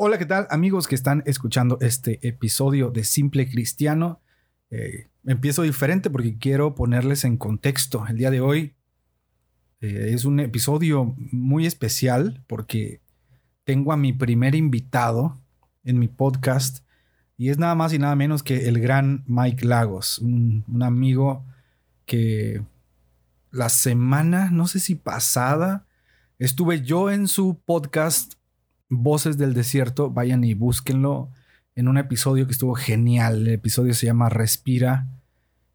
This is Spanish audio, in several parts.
Hola, ¿qué tal amigos que están escuchando este episodio de Simple Cristiano? Eh, empiezo diferente porque quiero ponerles en contexto. El día de hoy eh, es un episodio muy especial porque tengo a mi primer invitado en mi podcast y es nada más y nada menos que el gran Mike Lagos, un, un amigo que la semana, no sé si pasada, estuve yo en su podcast Voces del Desierto, vayan y búsquenlo en un episodio que estuvo genial. El episodio se llama Respira.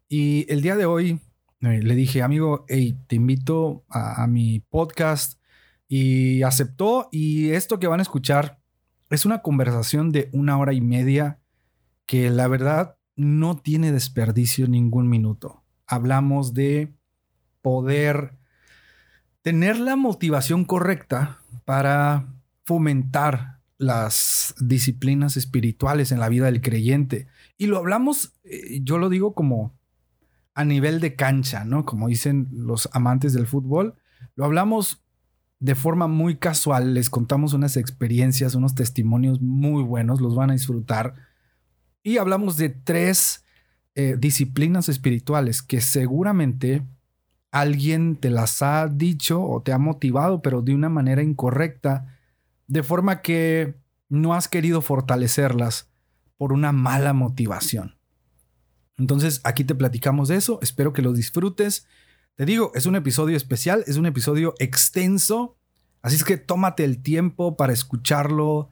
Y el día de hoy eh, le dije, amigo, hey, te invito a, a mi podcast. Y aceptó. Y esto que van a escuchar es una conversación de una hora y media que la verdad no tiene desperdicio ningún minuto. Hablamos de poder tener la motivación correcta para fomentar las disciplinas espirituales en la vida del creyente. Y lo hablamos, eh, yo lo digo como a nivel de cancha, ¿no? Como dicen los amantes del fútbol, lo hablamos de forma muy casual, les contamos unas experiencias, unos testimonios muy buenos, los van a disfrutar. Y hablamos de tres eh, disciplinas espirituales que seguramente alguien te las ha dicho o te ha motivado, pero de una manera incorrecta de forma que no has querido fortalecerlas por una mala motivación. Entonces, aquí te platicamos de eso, espero que lo disfrutes. Te digo, es un episodio especial, es un episodio extenso, así es que tómate el tiempo para escucharlo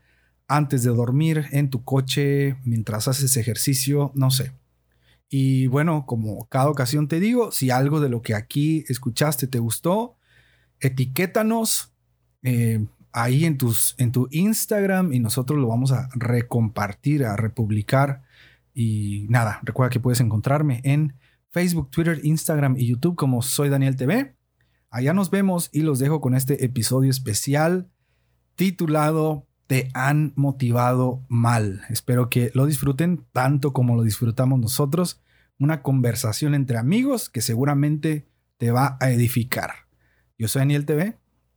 antes de dormir, en tu coche, mientras haces ejercicio, no sé. Y bueno, como cada ocasión te digo, si algo de lo que aquí escuchaste te gustó, etiquétanos, eh, ahí en, tus, en tu Instagram y nosotros lo vamos a recompartir, a republicar. Y nada, recuerda que puedes encontrarme en Facebook, Twitter, Instagram y YouTube como Soy Daniel TV. Allá nos vemos y los dejo con este episodio especial titulado Te han motivado mal. Espero que lo disfruten tanto como lo disfrutamos nosotros. Una conversación entre amigos que seguramente te va a edificar. Yo soy Daniel TV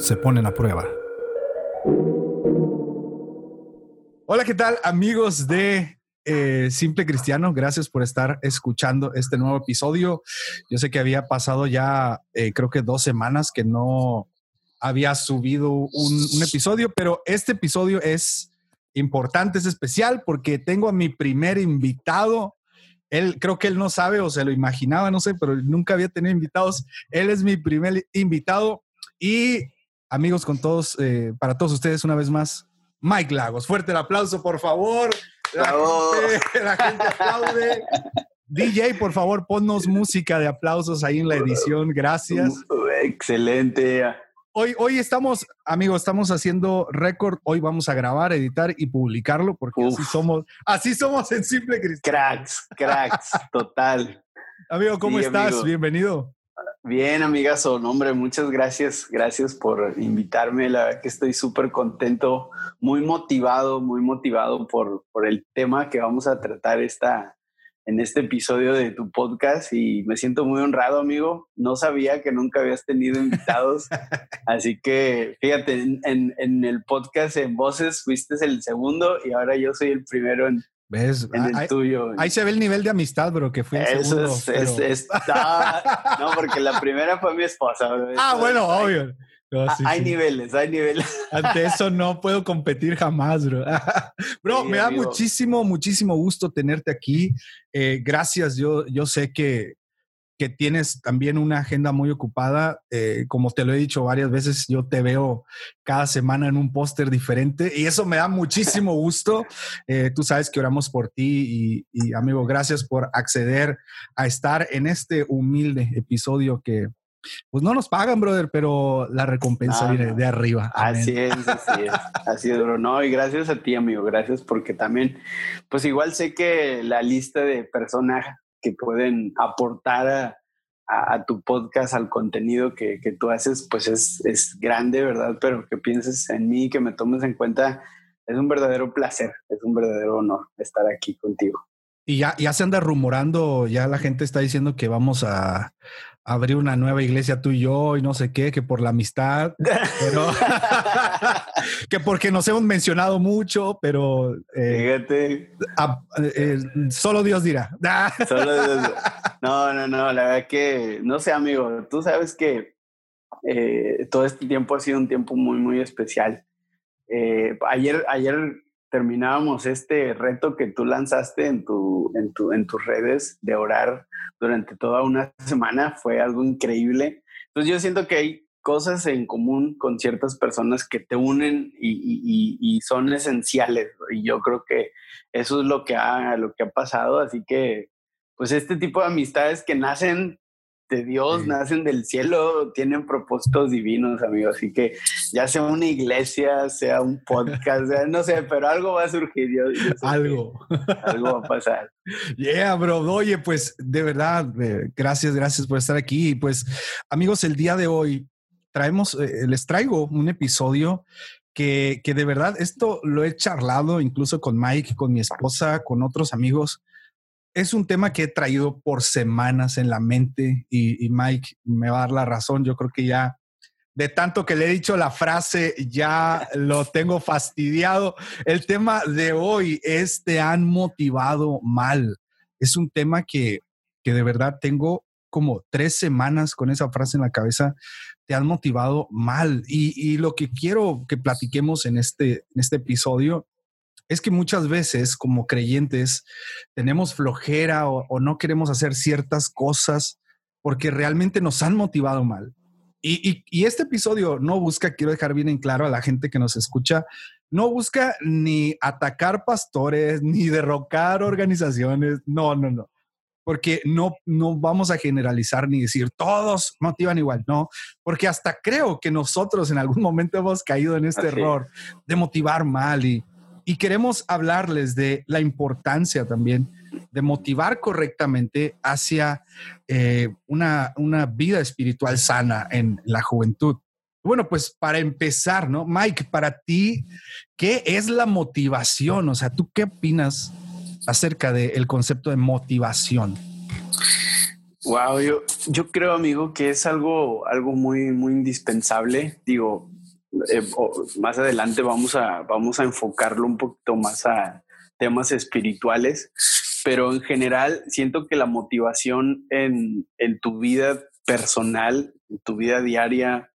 se ponen a prueba. Hola, ¿qué tal amigos de eh, Simple Cristiano? Gracias por estar escuchando este nuevo episodio. Yo sé que había pasado ya, eh, creo que dos semanas que no había subido un, un episodio, pero este episodio es importante, es especial porque tengo a mi primer invitado él creo que él no sabe o se lo imaginaba, no sé, pero nunca había tenido invitados. Él es mi primer invitado y amigos, con todos, eh, para todos ustedes una vez más, Mike Lagos. Fuerte el aplauso, por favor. La, gente, la gente aplaude. DJ, por favor, ponnos música de aplausos ahí en la edición. Gracias. Excelente. Hoy, hoy estamos, amigos, estamos haciendo récord. Hoy vamos a grabar, editar y publicarlo porque así somos, así somos en Simple Cristian. Cracks, cracks, total. Amigo, ¿cómo estás? Bienvenido. Bien, amigazo. hombre, muchas gracias. Gracias por invitarme. La verdad que estoy súper contento, muy motivado, muy motivado por, por el tema que vamos a tratar esta, en este episodio de tu podcast y me siento muy honrado, amigo. No sabía que nunca habías tenido invitados. Así que fíjate, en, en, el podcast en Voces fuiste el segundo y ahora yo soy el primero en, ¿Ves? ahí, tuyo. Ahí se ve el nivel de amistad, bro, que fui el Eso segundo, es, no, porque la primera fue mi esposa. Ah, bueno, obvio. hay niveles, hay niveles. Ante eso no puedo competir jamás, bro. bro, me da muchísimo, muchísimo gusto tenerte aquí. Eh, gracias, yo, yo sé que, que tienes también una agenda muy ocupada. Eh, como te lo he dicho varias veces, yo te veo cada semana en un póster diferente y eso me da muchísimo gusto. Eh, tú sabes que oramos por ti y, y, amigo, gracias por acceder a estar en este humilde episodio que, Pues no nos pagan, brother, pero la recompensa viene de arriba. Así es, así es. Así es, bro. No, y gracias a ti, amigo. Gracias porque también, pues igual sé que la lista de personas que pueden aportar a, tu podcast, al contenido que, que tú haces, pues es, es, grande, ¿verdad? Pero que pienses en mí, que me tomes en cuenta, es un verdadero placer, es un verdadero honor estar aquí contigo. Y ya, ya se anda rumorando, ya la gente está diciendo que vamos a, abrir una nueva iglesia tú y yo y no sé qué, que por la amistad, pero que porque nos hemos mencionado mucho, pero eh, eh, solo Dios dirá. No, no, no, la verdad que no sé, amigo, tú sabes que eh, todo este tiempo ha sido un tiempo muy, muy especial. ayer, ayer terminábamos este reto que tú lanzaste en, tu, en, tu, en tus redes de orar durante toda una semana. Fue algo increíble. Entonces yo siento que hay cosas en común con ciertas personas que te unen y, y, son esenciales. Y yo creo que eso es lo que, ha, lo que ha pasado. Así que, pues este tipo de amistades que nacen de Dios, nacen del cielo, tienen propósitos divinos, amigos. Así que ya sea una iglesia, sea un podcast, no sé, pero algo va a surgir. algo. algo va a pasar. Yeah, bro. Oye, pues de verdad, eh, gracias, gracias por estar aquí. Pues, amigos, el día de hoy traemos, eh, les traigo un episodio que, que de verdad esto lo he charlado incluso con Mike, con mi esposa, con otros amigos es un tema que he traído por semanas en la mente y, Mike me va a dar la razón. Yo creo que ya de tanto que le he dicho la frase, ya lo tengo fastidiado. El tema de hoy es te han motivado mal. Es un tema que, que de verdad tengo como tres semanas con esa frase en la cabeza. Te han motivado mal. Y, y lo que quiero que platiquemos en este, este episodio es que muchas veces como creyentes tenemos flojera o, no queremos hacer ciertas cosas porque realmente nos han motivado mal. Y, este episodio no busca, quiero dejar bien en claro a la gente que nos escucha, no busca ni atacar pastores, ni derrocar organizaciones, no, no, no, porque no, no vamos a generalizar ni decir todos motivan igual, no, porque hasta creo que nosotros en algún momento hemos caído en este error de motivar mal y, y queremos hablarles de la importancia también de motivar correctamente hacia eh, una, una vida espiritual sana en la juventud. Bueno, pues para empezar, ¿no? Mike, para ti, ¿qué es la motivación? O sea, ¿tú qué opinas acerca del concepto de motivación? Wow, yo, yo creo, amigo, que es algo, algo muy, muy indispensable. Digo, eh, más adelante vamos a, vamos a enfocarlo un poquito más a temas espirituales, pero en general siento que la motivación en, en tu vida personal, en tu vida diaria,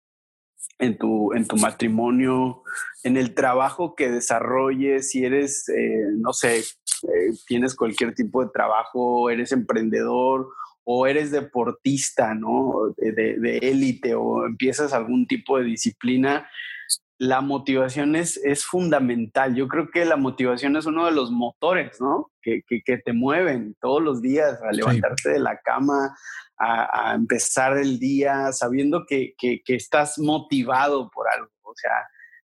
en tu, en tu matrimonio, en el trabajo que desarrolles, si eres, eh, no sé, eh, tienes cualquier tipo de trabajo, eres emprendedor o eres deportista, ¿no? De élite o empiezas algún tipo de disciplina, la motivación es, es fundamental. Yo creo que la motivación es uno de los motores, ¿no? Que, que, te mueven todos los días a levantarte de la cama, a, empezar el día sabiendo que, que, estás motivado por algo. O sea,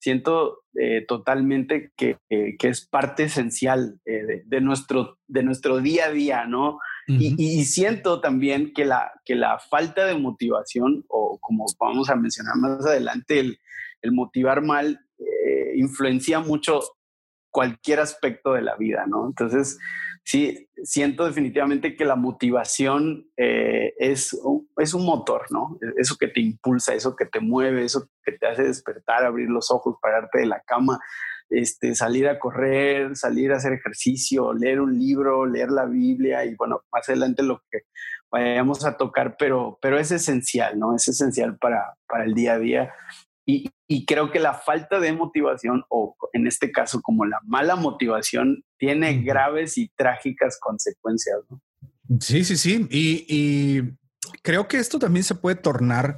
siento eh, totalmente que, es parte esencial eh, de, nuestro, de nuestro día a día, ¿no? y, siento también que la, que la falta de motivación, o como vamos a mencionar más adelante, el, el motivar mal eh, influencia mucho cualquier aspecto de la vida, ¿no? Entonces, sí, siento definitivamente que la motivación eh, es, es un motor, ¿no? Eso que te impulsa, eso que te mueve, eso que te hace despertar, abrir los ojos, pararte de la cama, este, salir a correr, salir a hacer ejercicio, leer un libro, leer la Biblia y bueno, más adelante lo que vayamos a tocar, pero, pero es esencial, ¿no? Es esencial para, para el día a día. Y, creo que la falta de motivación, o en este caso como la mala motivación, tiene graves y trágicas consecuencias. ¿no? Sí, sí, sí. Y, creo que esto también se puede tornar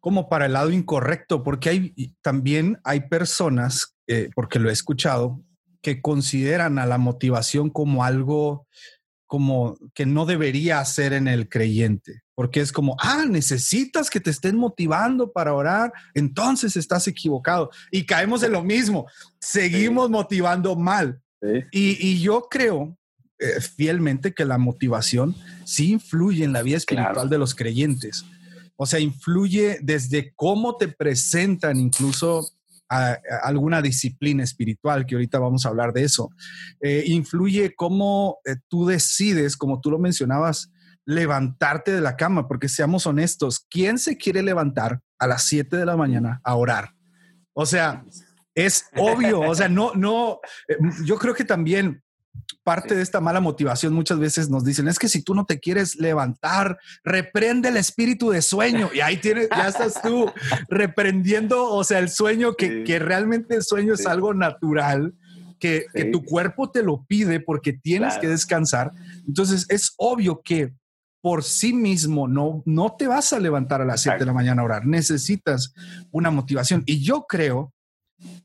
como para el lado incorrecto, porque hay también hay personas, eh, porque lo he escuchado, que consideran a la motivación como algo como que no debería hacer en el creyente, porque es como, ah, necesitas que te estén motivando para orar, entonces estás equivocado. Y caemos en lo mismo, seguimos motivando mal. Y, yo creo eh, fielmente que la motivación sí influye en la vida espiritual de los creyentes. O sea, influye desde cómo te presentan incluso a, alguna disciplina espiritual, que ahorita vamos a hablar de eso. Eh, influye cómo eh, tú decides, como tú lo mencionabas, levantarte de la cama, porque seamos honestos, ¿quién se quiere levantar a las 7 de la mañana a orar? O sea, es obvio, o sea, no, no, eh, yo creo que también parte de esta mala motivación muchas veces nos dicen, es que si tú no te quieres levantar, reprende el espíritu de sueño. Y ahí tienes, ya estás tú reprendiendo, o sea, el sueño, que, que realmente el sueño es algo natural. Que, que, tu cuerpo te lo pide porque tienes que descansar. Entonces es obvio que por sí mismo no, no te vas a levantar a las 7 de la mañana a orar. Necesitas una motivación. Y yo creo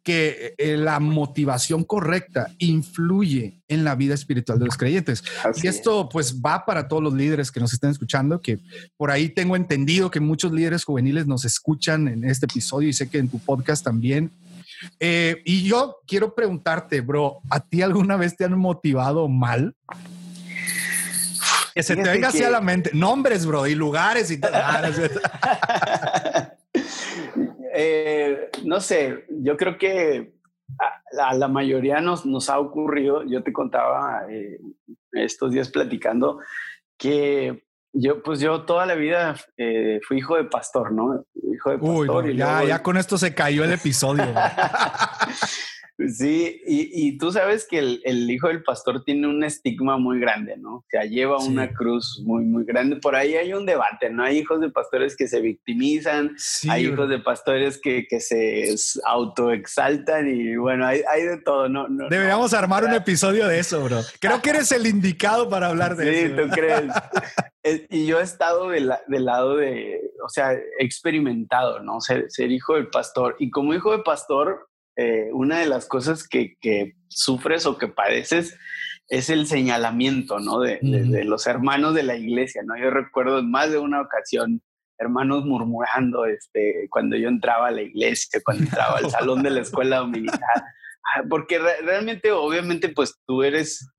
que eh, la motivación correcta influye en la vida espiritual de los creyentes. y esto pues va para todos los líderes que nos estén escuchando, que por ahí tengo entendido que muchos líderes juveniles nos escuchan en este episodio y sé que en tu podcast también. Eh, y yo quiero preguntarte, bro, ¿a ti alguna vez te han motivado mal? Que se te venga así a la mente. Nombres, bro, y lugares y todo. Eh, no sé, yo creo que a, la mayoría nos, nos ha ocurrido, yo te contaba eh, estos días platicando, que yo, pues yo toda la vida eh, fui hijo de pastor, ¿no? Hijo de pastor. y ya, ya con esto se cayó el episodio. Sí, y, tú sabes que el, hijo del pastor tiene un estigma muy grande, ¿no? O sea, lleva una cruz muy, muy grande. Por ahí hay un debate, ¿no? Hay hijos de pastores que se victimizan, hay hijos de pastores que, que se autoexaltan y bueno, hay, hay de todo, ¿no? Deberíamos armar un episodio de eso, bro. Creo que eres el indicado para hablar de eso. Sí, tú crees. y yo he estado del lado de, o sea, experimentado, ¿no? Ser, ser hijo del pastor. Y como hijo de pastor, eh, una de las cosas que, sufres o que padeces es el señalamiento, ¿no? De, los hermanos de la iglesia, ¿no? Yo recuerdo en más de una ocasión hermanos murmurando este, cuando yo entraba a la iglesia, cuando entraba al salón de la escuela dominical, ah, porque realmente, obviamente, pues tú eres,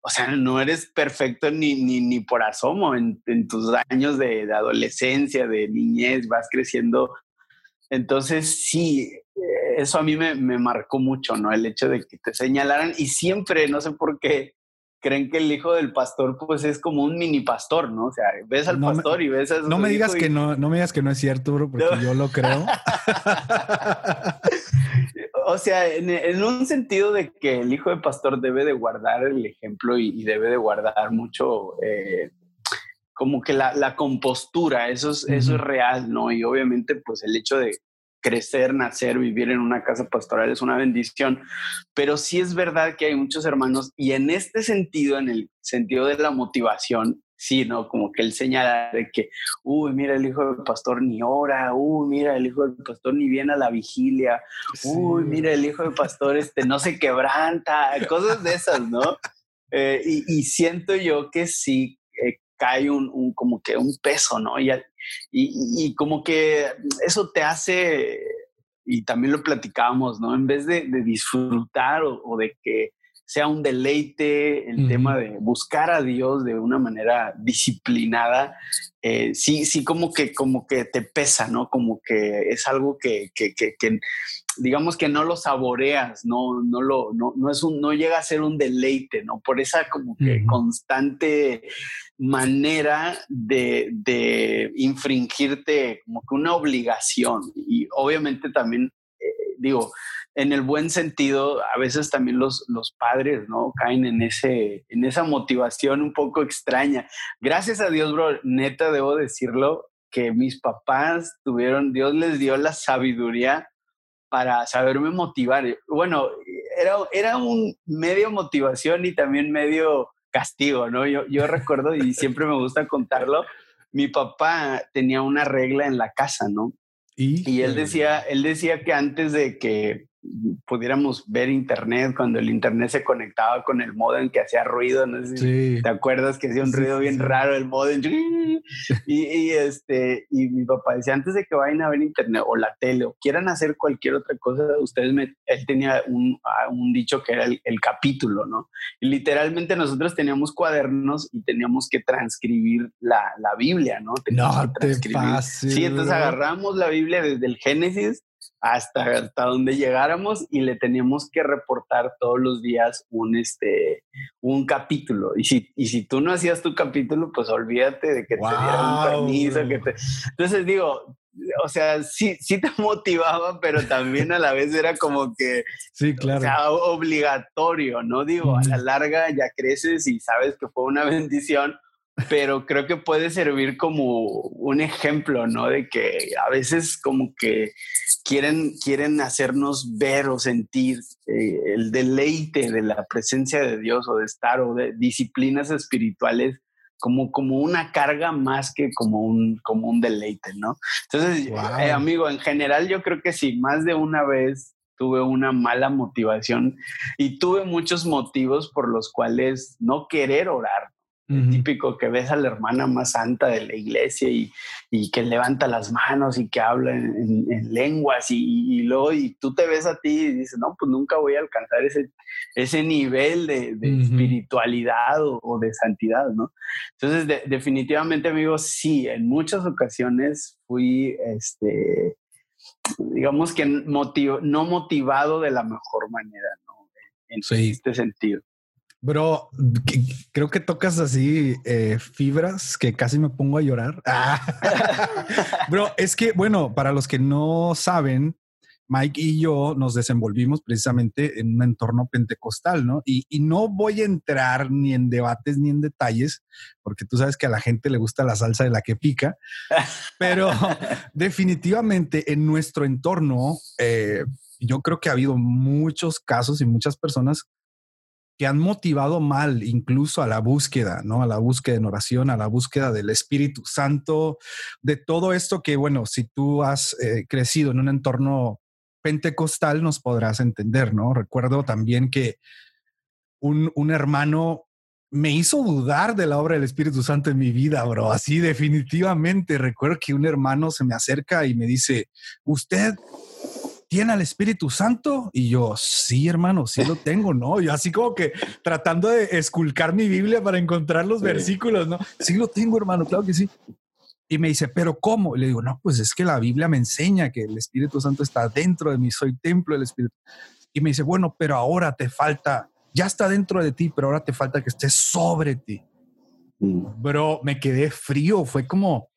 o sea, no eres perfecto ni, ni, ni por asomo en, tus años de, de, adolescencia, de niñez, vas creciendo. Entonces, sí, eso a mí me, marcó mucho, ¿no? El hecho de que te señalaran y siempre, no sé por qué, creen que el hijo del pastor pues es como un mini pastor, ¿no? O sea, ves al pastor y ves a No me digas que no, no me digas que no es cierto, bro, porque yo lo creo. o sea, en, un sentido de que el hijo del pastor debe de guardar el ejemplo y, debe de guardar mucho eh, como que la, compostura, eso es, eso es real, ¿no? Y obviamente pues el hecho de crecer, nacer, vivir en una casa pastoral es una bendición, pero sí es verdad que hay muchos hermanos y en este sentido, en el sentido de la motivación, sí, ¿no? Como que él señala de que, uy, mira, el hijo del pastor ni ora, uy, mira, el hijo del pastor ni viene a la vigilia, uy, mira, el hijo del pastor este, no se quebranta, cosas de esas, ¿no? Eh, y, siento yo que sí cae un, como que un peso, ¿no? Y, y, como que eso te hace, y también lo platicábamos, ¿no? En vez de, disfrutar o, de que sea un deleite el tema de buscar a Dios de una manera disciplinada, eh, sí, sí, como que, como que te pesa, ¿no? Como que es algo que, que, que, que digamos que no lo saboreas, no, no, lo, no, no, es un, no llega a ser un deleite, ¿no? Por esa como que constante manera de, de, infringirte como que una obligación. Y obviamente también, eh, digo, en el buen sentido, a veces también los, los padres, ¿no? Caen en, ese, en esa motivación un poco extraña. Gracias a Dios, bro, neta, debo decirlo, que mis papás tuvieron, Dios les dio la sabiduría para saberme motivar. Bueno, era, era un medio motivación y también medio castigo, ¿no? Yo, yo recuerdo y siempre me gusta contarlo, mi papá tenía una regla en la casa, ¿no? Y, él decía, él decía que antes de que pudiéramos ver internet cuando el internet se conectaba con el modem que hacía ruido, no sé si te acuerdas que hacía un ruido bien raro el modem y, este y mi papá decía antes de que vayan a ver internet o la tele o quieran hacer cualquier otra cosa, ustedes me, él tenía un, ah, un dicho que era el, capítulo, ¿no? Y literalmente nosotros teníamos cuadernos y teníamos que transcribir la, la Biblia, ¿no? no te Sí, entonces agarramos la Biblia desde el Génesis hasta, hasta donde llegáramos y le teníamos que reportar todos los días un, este, un capítulo. Y si, y si tú no hacías tu capítulo, pues olvídate de que te dieran un permiso. Que te... Entonces digo, o sea, sí, sí te motivaba, pero también a la vez era como que sí, claro. o sea, obligatorio, ¿no? Digo, a la larga ya creces y sabes que fue una bendición, pero creo que puede servir como un ejemplo, ¿no? De que a veces como que quieren, quieren hacernos ver o sentir eh, el deleite de la presencia de Dios o de estar o de disciplinas espirituales como, como una carga más que como un, como un deleite, ¿no? Entonces, eh, amigo, en general yo creo que sí, más de una vez tuve una mala motivación y tuve muchos motivos por los cuales no querer orar, típico que ves a la hermana más santa de la iglesia y, y que levanta las manos y que habla en, lenguas y, luego y tú te ves a ti y dices, no, pues nunca voy a alcanzar ese, ese nivel de, espiritualidad o, de santidad, ¿no? Entonces, definitivamente, amigos, sí, en muchas ocasiones fui, este, digamos que no motivado de la mejor manera, ¿no? En este sentido. Bro, creo que tocas así eh, fibras que casi me pongo a llorar. Bro, es que, bueno, para los que no saben, Mike y yo nos desenvolvimos precisamente en un entorno pentecostal, ¿no? Y, y, no voy a entrar ni en debates ni en detalles, porque tú sabes que a la gente le gusta la salsa de la que pica, pero definitivamente en nuestro entorno, eh, yo creo que ha habido muchos casos y muchas personas que han motivado mal incluso a la búsqueda, ¿no? A la búsqueda en oración, a la búsqueda del Espíritu Santo, de todo esto que, bueno, si tú has eh, crecido en un entorno pentecostal, nos podrás entender, ¿no? Recuerdo también que un, un hermano me hizo dudar de la obra del Espíritu Santo en mi vida, bro. Así definitivamente. Recuerdo que un hermano se me acerca y me dice, usted ¿tiene al Espíritu Santo? Y yo, sí, hermano, sí lo tengo, ¿no? Yo así como que tratando de esculcar mi Biblia para encontrar los versículos, ¿no? Sí lo tengo, hermano, claro que sí. Y me dice, ¿pero cómo? Y le digo, no, pues es que la Biblia me enseña que el Espíritu Santo está dentro de mí, soy templo del Espíritu. Y me dice, bueno, pero ahora te falta, ya está dentro de ti, pero ahora te falta que esté sobre ti. Mm. Bro, me quedé frío, fue como,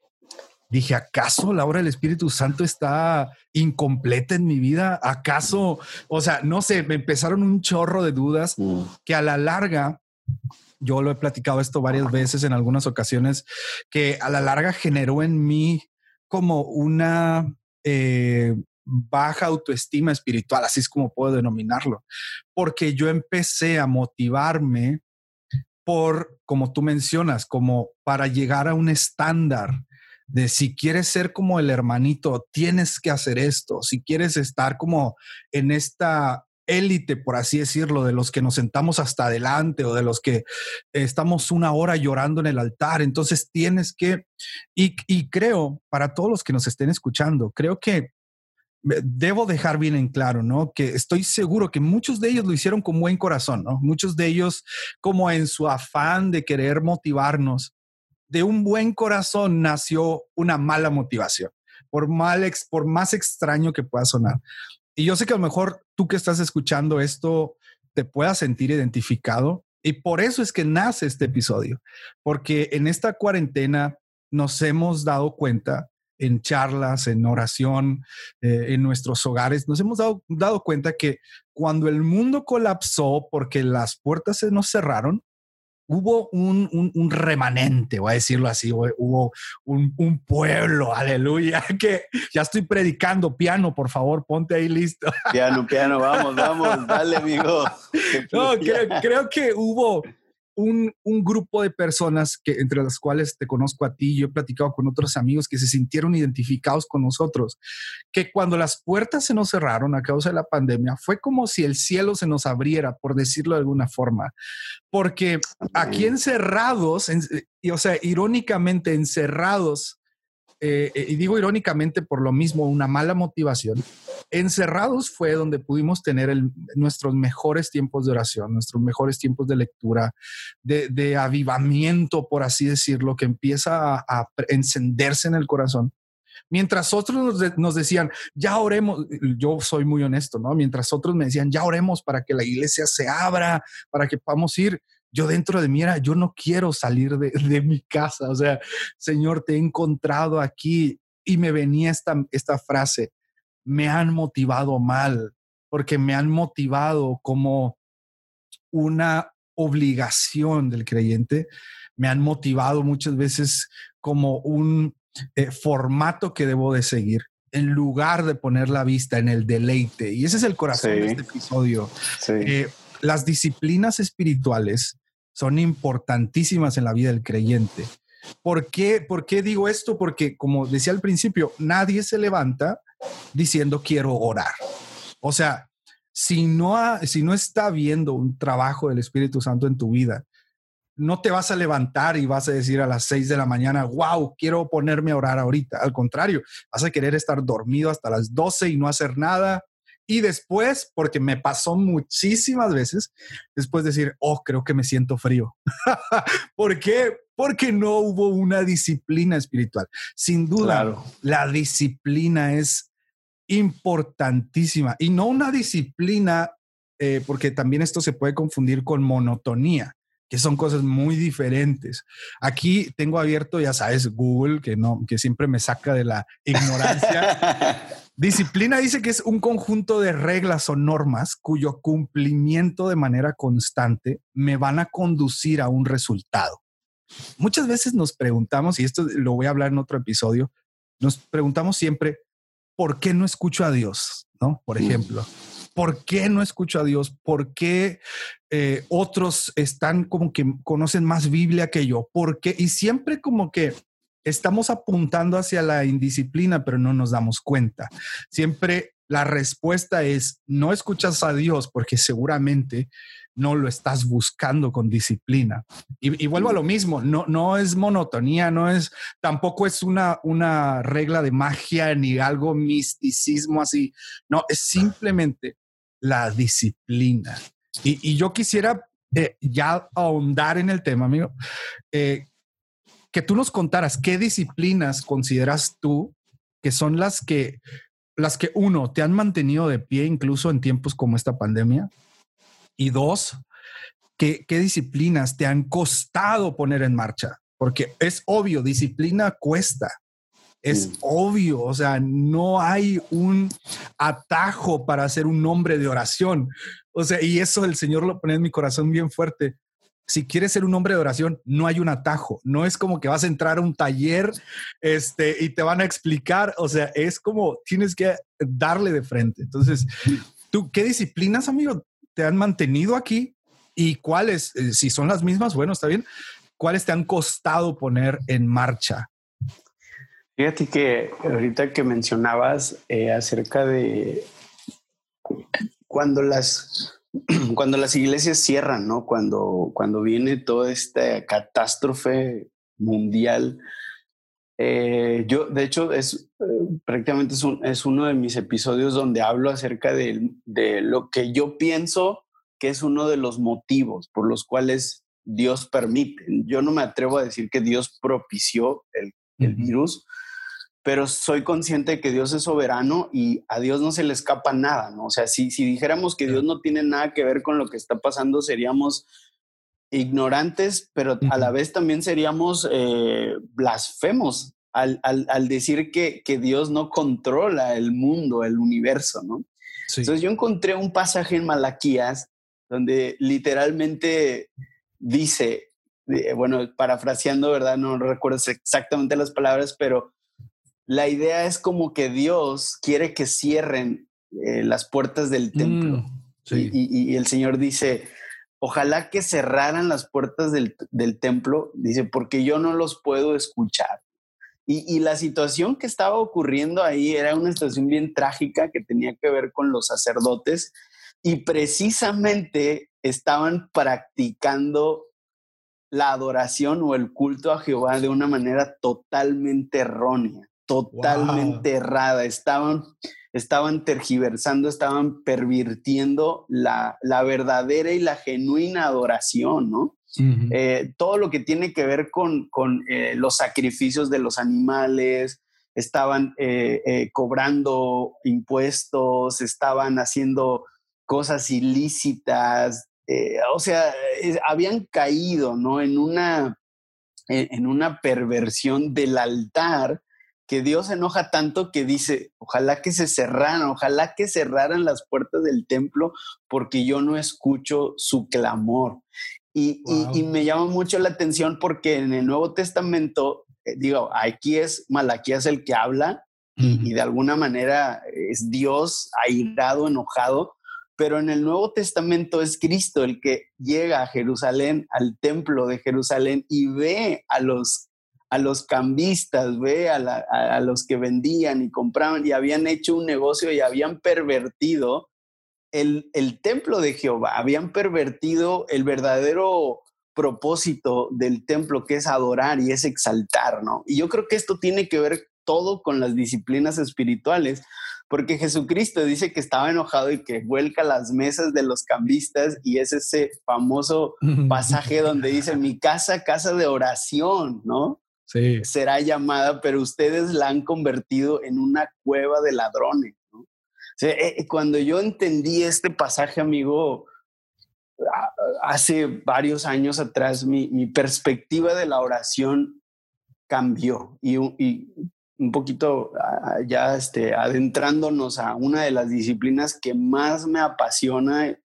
dije, ¿acaso la obra del Espíritu Santo está incompleta en mi vida? ¿Acaso, o sea, no sé, me empezaron un chorro de dudas mm. que a la larga, yo lo he platicado esto varias veces en algunas ocasiones, que a la larga generó en mí como una eh, baja autoestima espiritual, así es como puedo denominarlo, porque yo empecé a motivarme por, como tú mencionas, como para llegar a un estándar de si quieres ser como el hermanito, tienes que hacer esto. Si quieres estar como en esta élite, por así decirlo, de los que nos sentamos hasta adelante o de los que estamos una hora llorando en el altar, entonces tienes que, y, y creo, para todos los que nos estén escuchando, creo que debo dejar bien en claro, ¿no? Que estoy seguro que muchos de ellos lo hicieron con buen corazón, ¿no? Muchos de ellos como en su afán de querer motivarnos, de un buen corazón nació una mala motivación, por, mal por más extraño que pueda sonar. Y yo sé que a lo mejor tú que estás escuchando esto te puedas sentir identificado y por eso es que nace este episodio, porque en esta cuarentena nos hemos dado cuenta en charlas, en oración, eh, en nuestros hogares, nos hemos dado, dado cuenta que cuando el mundo colapsó porque las puertas se nos cerraron, hubo un, un, remanente, voy a decirlo así, hubo un, un, pueblo, aleluya, que ya estoy predicando, piano, por favor, ponte ahí listo. Piano, piano, vamos, vamos, dale, amigo. No, creo, creo, que hubo un, un, grupo de personas que entre las cuales te conozco a ti, yo he platicado con otros amigos que se sintieron identificados con nosotros, que cuando las puertas se nos cerraron a causa de la pandemia, fue como si el cielo se nos abriera, por decirlo de alguna forma, porque aquí encerrados, y, o sea, irónicamente encerrados, eh, y digo irónicamente por lo mismo, una mala motivación, encerrados fue donde pudimos tener nuestros mejores tiempos de oración, nuestros mejores tiempos de lectura, de, avivamiento, por así decirlo, que empieza a, encenderse en el corazón. Mientras otros nos, decían, ya oremos, yo soy muy honesto, ¿no? Mientras otros me decían, ya oremos para que la iglesia se abra, para que podamos ir, yo dentro de mí era, yo no quiero salir de, de, mi casa, o sea, Señor, te he encontrado aquí y me venía esta, esta frase, me han motivado mal, porque me han motivado como una obligación del creyente, me han motivado muchas veces como un eh, formato que debo de seguir en lugar de poner la vista en el deleite. Y ese es el corazón de este episodio. Eh, las disciplinas espirituales son importantísimas en la vida del creyente. ¿Por qué, ¿Por qué digo esto? Porque, como decía al principio, nadie se levanta diciendo quiero orar. O sea, si no, si no está viendo un trabajo del Espíritu Santo en tu vida, no te vas a levantar y vas a decir a las seis de la mañana, wow, quiero ponerme a orar ahorita. Al contrario, vas a querer estar dormido hasta las 12 y no hacer nada. Y después, porque me pasó muchísimas veces, después decir, oh, creo que me siento frío. ¿Por qué? Porque no hubo una disciplina espiritual. Sin duda, la disciplina es importantísima y no una disciplina, eh, porque también esto se puede confundir con monotonía que son cosas muy diferentes. Aquí tengo abierto, ya sabes, Google, que no, que siempre me saca de la ignorancia. Disciplina dice que es un conjunto de reglas o normas cuyo cumplimiento de manera constante me van a conducir a un resultado. Muchas veces nos preguntamos, y esto lo voy a hablar en otro episodio, nos preguntamos siempre, ¿por qué no escucho a Dios? ¿No? Por ejemplo, ¿por qué no escucho a Dios? ¿Por qué eh, otros están como que conocen más Biblia que yo? ¿Por qué? Y siempre como que estamos apuntando hacia la indisciplina, pero no nos damos cuenta. Siempre la respuesta es, no escuchas a Dios porque seguramente no lo estás buscando con disciplina. Y, vuelvo a lo mismo, no, no es monotonía, no es, tampoco es una, una regla de magia ni algo misticismo así, no, es simplemente la disciplina. Y, yo quisiera eh, ya ahondar en el tema, amigo, eh, que tú nos contaras qué disciplinas consideras tú que son las que, las que uno, te han mantenido de pie incluso en tiempos como esta pandemia. Y dos, ¿qué, qué disciplinas te han costado poner en marcha? Porque es obvio, disciplina cuesta. Es obvio, o sea, no hay un atajo para hacer un nombre de oración. O sea, y eso el Señor lo pone en mi corazón bien fuerte. Si quieres ser un hombre de oración, no hay un atajo. No es como que vas a entrar a un taller este, y te van a explicar. O sea, es como tienes que darle de frente. Entonces, ¿tú qué disciplinas, amigo, te han mantenido aquí? ¿Y cuáles, eh, si son las mismas, bueno, está bien, cuáles te han costado poner en marcha? Fíjate que ahorita que mencionabas eh, acerca de cuando las, cuando las iglesias cierran, ¿no? Cuando, cuando viene toda esta catástrofe mundial. Eh, yo, de hecho, es eh, prácticamente es, es, uno de mis episodios donde hablo acerca de, de, lo que yo pienso que es uno de los motivos por los cuales Dios permite. Yo no me atrevo a decir que Dios propició el, el virus, pero soy consciente de que Dios es soberano y a Dios no se le escapa nada, ¿no? O sea, si, si dijéramos que Dios no tiene nada que ver con lo que está pasando, seríamos ignorantes, pero a la vez también seríamos eh, blasfemos al, decir que, Dios no controla el mundo, el universo, ¿no? Entonces yo encontré un pasaje en Malaquías donde literalmente dice, eh, bueno, parafraseando, ¿verdad? No recuerdo exactamente las palabras, pero la idea es como que Dios quiere que cierren eh, las puertas del templo. Mm, y, el Señor dice, ojalá que cerraran las puertas del, templo, dice, porque yo no los puedo escuchar. Y, la situación que estaba ocurriendo ahí era una situación bien trágica que tenía que ver con los sacerdotes y precisamente estaban practicando la adoración o el culto a Jehová de una manera totalmente errónea, totalmente errada. Estaban estaban tergiversando, estaban pervirtiendo la, verdadera y la genuina adoración, ¿no? Eh, todo lo que tiene que ver con, eh, los sacrificios de los animales, estaban eh, cobrando impuestos, estaban haciendo cosas ilícitas, o sea, habían caído, ¿no? En una, en una perversión del altar que Dios enoja tanto que dice, ojalá que se cerraran, ojalá que cerraran las puertas del templo porque yo no escucho su clamor. Y, me llama mucho la atención porque en el Nuevo Testamento, eh, digo, aquí es Malaquías el que habla y, de alguna manera es Dios airado, enojado, pero en el Nuevo Testamento es Cristo el que llega a Jerusalén, al templo de Jerusalén y ve a los a los cambistas, ve, a, los que vendían y compraban y habían hecho un negocio y habían pervertido el, templo de Jehová, habían pervertido el verdadero propósito del templo, que es adorar y es exaltar, ¿no? Y yo creo que esto tiene que ver todo con las disciplinas espirituales, porque Jesucristo dice que estaba enojado y que vuelca las mesas de los cambistas y es ese famoso pasaje donde dice, mi casa, casa de oración, ¿no? Será llamada, pero ustedes la han convertido en una cueva de ladrones. Eh, eh, cuando yo entendí este pasaje, amigo, hace varios años atrás, mi, perspectiva de la oración cambió y, y un poquito ya este, adentrándonos a una de las disciplinas que más me apasiona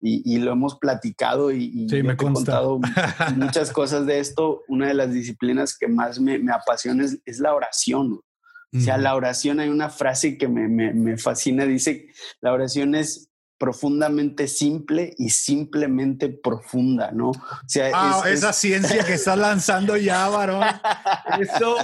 y, lo hemos platicado y, me he contado muchas cosas de esto. Una de las disciplinas que más me, apasiona es, la oración. O sea, la oración, hay una frase que me, fascina, dice, la oración es profundamente simple y simplemente profunda, ¿no? O sea, ah, esa ciencia que está lanzando ya, varón. Eso,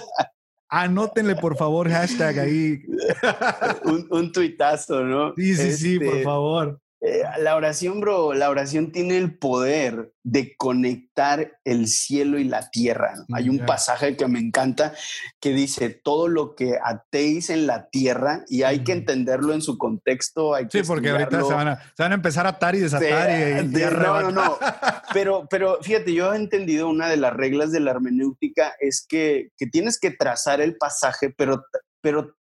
anótenle por favor hashtag ahí. un, un tuitazo, ¿no? Sí, sí, sí, por este, favor. Eh, la oración, bro, la oración tiene el poder de conectar el cielo y la tierra. Hay un pasaje que me encanta que dice todo lo que atéis en la tierra y hay que entenderlo en su contexto. Hay sí, porque ahorita se van, a, empezar a atar y desatar. y, no, no, no. Pero, pero fíjate, yo he entendido una de las reglas de la hermenéutica es que, que tienes que trazar el pasaje, pero, pero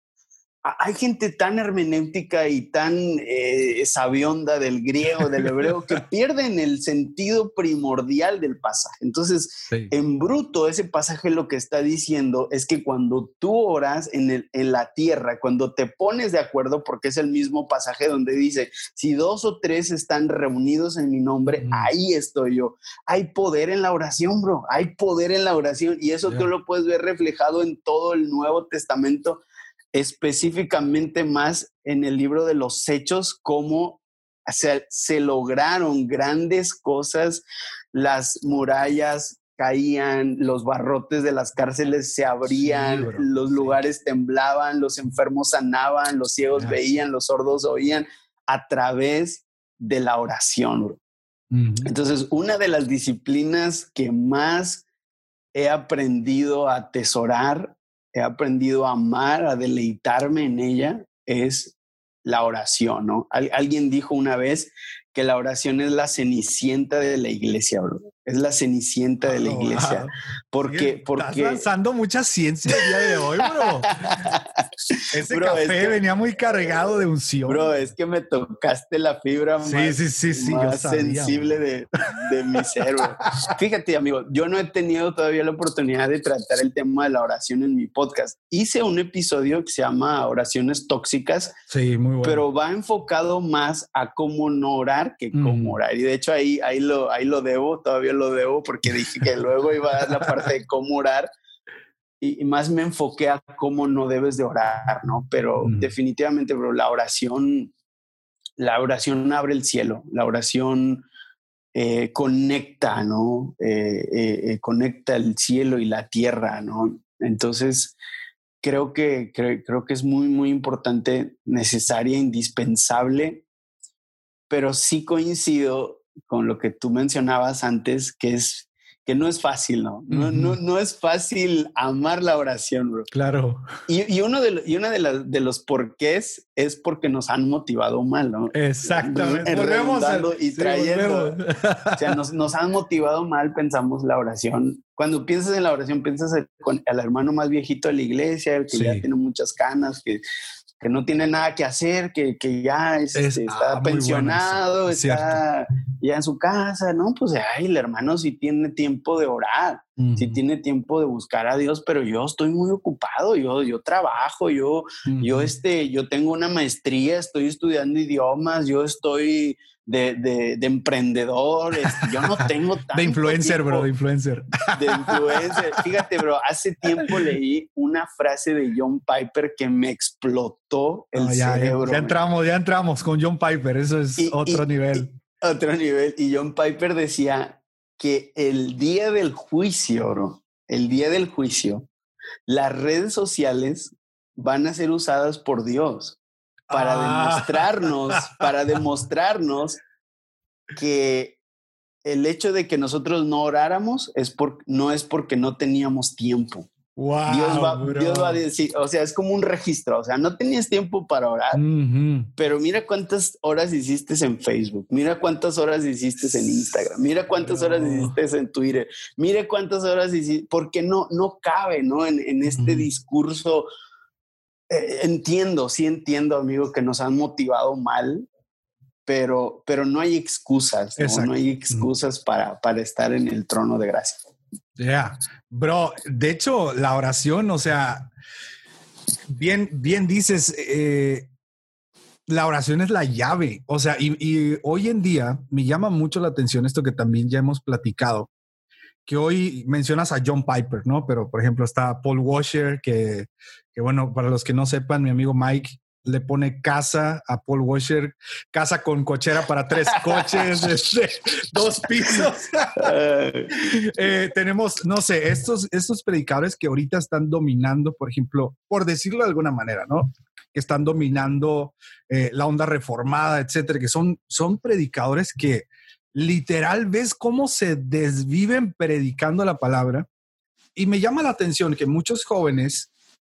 hay gente tan hermenéutica y tan eh, sabionda del griego, del hebreo, que pierden el sentido primordial del pasaje. Entonces, en bruto, ese pasaje lo que está diciendo es que cuando tú oras en, el, en la tierra, cuando te pones de acuerdo, porque es el mismo pasaje donde dice, si dos o tres están reunidos en mi nombre, ahí estoy yo. Hay poder en la oración, bro. Hay poder en la oración y eso tú lo puedes ver reflejado en todo el Nuevo Testamento específicamente más en el libro de los hechos, cómo se, se lograron grandes cosas, las murallas caían, los barrotes de las cárceles se abrían, los lugares temblaban, los enfermos sanaban, los ciegos veían, los sordos oían a través de la oración. Entonces, una de las disciplinas que más he aprendido a atesorar he aprendido a amar, a deleitarme en ella, es la oración, ¿no? alguien dijo una vez que la oración es la cenicienta de la iglesia. Es la cenicienta de la iglesia. Porque, porque... Estás lanzando mucha ciencia el día de hoy, bro. Ese café venía muy cargado de unción. Bro, es que me tocaste la fibra más, sensible de, de, mi cerebro. Fíjate, amigo, yo no he tenido todavía la oportunidad de tratar el tema de la oración en mi podcast. Hice un episodio que se llama Oraciones Tóxicas. Sí, muy bueno. Pero va enfocado más a cómo no orar que cómo orar. Y de hecho ahí, ahí, lo, ahí lo debo, todavía lo debo, porque dije que luego iba a dar la parte de cómo orar y, más me enfoqué a cómo no debes de orar, ¿no? Pero definitivamente, bro, la oración, la oración abre el cielo, la oración eh, conecta, ¿no? Eh, conecta el cielo y la tierra, ¿no? Entonces, creo que, creo que es muy, muy importante, necesaria, indispensable, pero sí coincido con lo que tú mencionabas antes, que es que no es fácil, ¿no? No, no, no es fácil amar la oración, bro. Claro. Y, y uno de, y una de, las de los porqués es porque nos han motivado mal, ¿no? Exactamente. Volvemos y trayendo. o sea, nos, nos, han motivado mal, pensamos la oración. Cuando piensas en la oración, piensas con el hermano más viejito de la iglesia, el que ya tiene muchas canas, que que no tiene nada que hacer, que, que ya este, está ah, pensionado, está ya en su casa, ¿no? Pues ay, el hermano sí tiene tiempo de orar, sí tiene tiempo de buscar a Dios, pero yo estoy muy ocupado, yo, yo trabajo, yo, yo, este, yo tengo una maestría, estoy estudiando idiomas, yo estoy de, de, de emprendedor. Este, yo no tengo tanto De influencer, bro, de influencer. De influencer. Fíjate, bro, hace tiempo leí una frase de John Piper que me explotó el cerebro. Ya, entramos, ya entramos con John Piper, eso es otro nivel. otro nivel. Y John Piper decía que el día del juicio, bro, el día del juicio, las redes sociales van a ser usadas por Dios para ah. demostrarnos, para demostrarnos que el hecho de que nosotros no oráramos es por, no es porque no teníamos tiempo. Dios, va, a decir, o sea, es como un registro, o sea, no tenías tiempo para orar, pero mira cuántas horas hiciste en Facebook, mira cuántas horas hiciste en Instagram, mira cuántas horas hiciste en Twitter, mira cuántas horas hiciste, porque no, no cabe, ¿no? En, en este discurso eh, entiendo, sí entiendo, amigo, que nos han motivado mal, pero, pero no hay excusas, ¿no? hay excusas para, para estar en el trono de gracia. Ya, bro, de hecho, la oración, o sea, bien, bien dices, eh, la oración es la llave, o sea, y, y, hoy en día me llama mucho la atención esto que también ya hemos platicado, que hoy mencionas a John Piper, ¿no? Pero, por ejemplo, está Paul Washer, que, que bueno, para los que no sepan, mi amigo Mike le pone casa a Paul Washer, casa con cochera para tres coches, este, dos pisos. Eh, tenemos, no sé, estos, estos predicadores que ahorita están dominando, por ejemplo, por decirlo de alguna manera, ¿no? Que están dominando eh, la onda reformada, etcétera, que son, son predicadores que literal ves cómo se desviven predicando la palabra. Y me llama la atención que muchos jóvenes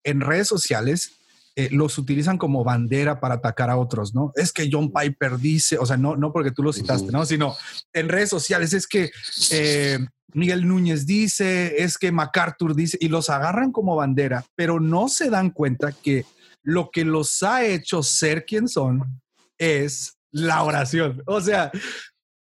en redes sociales eh, los utilizan como bandera para atacar a otros, ¿no? Es que John Piper dice, o sea, no, no porque tú lo citaste, ¿no? Sino en redes sociales es que eh, Miguel Núñez dice, es que MacArthur dice, y los agarran como bandera, pero no se dan cuenta que lo que los ha hecho ser quien son es la oración. O sea,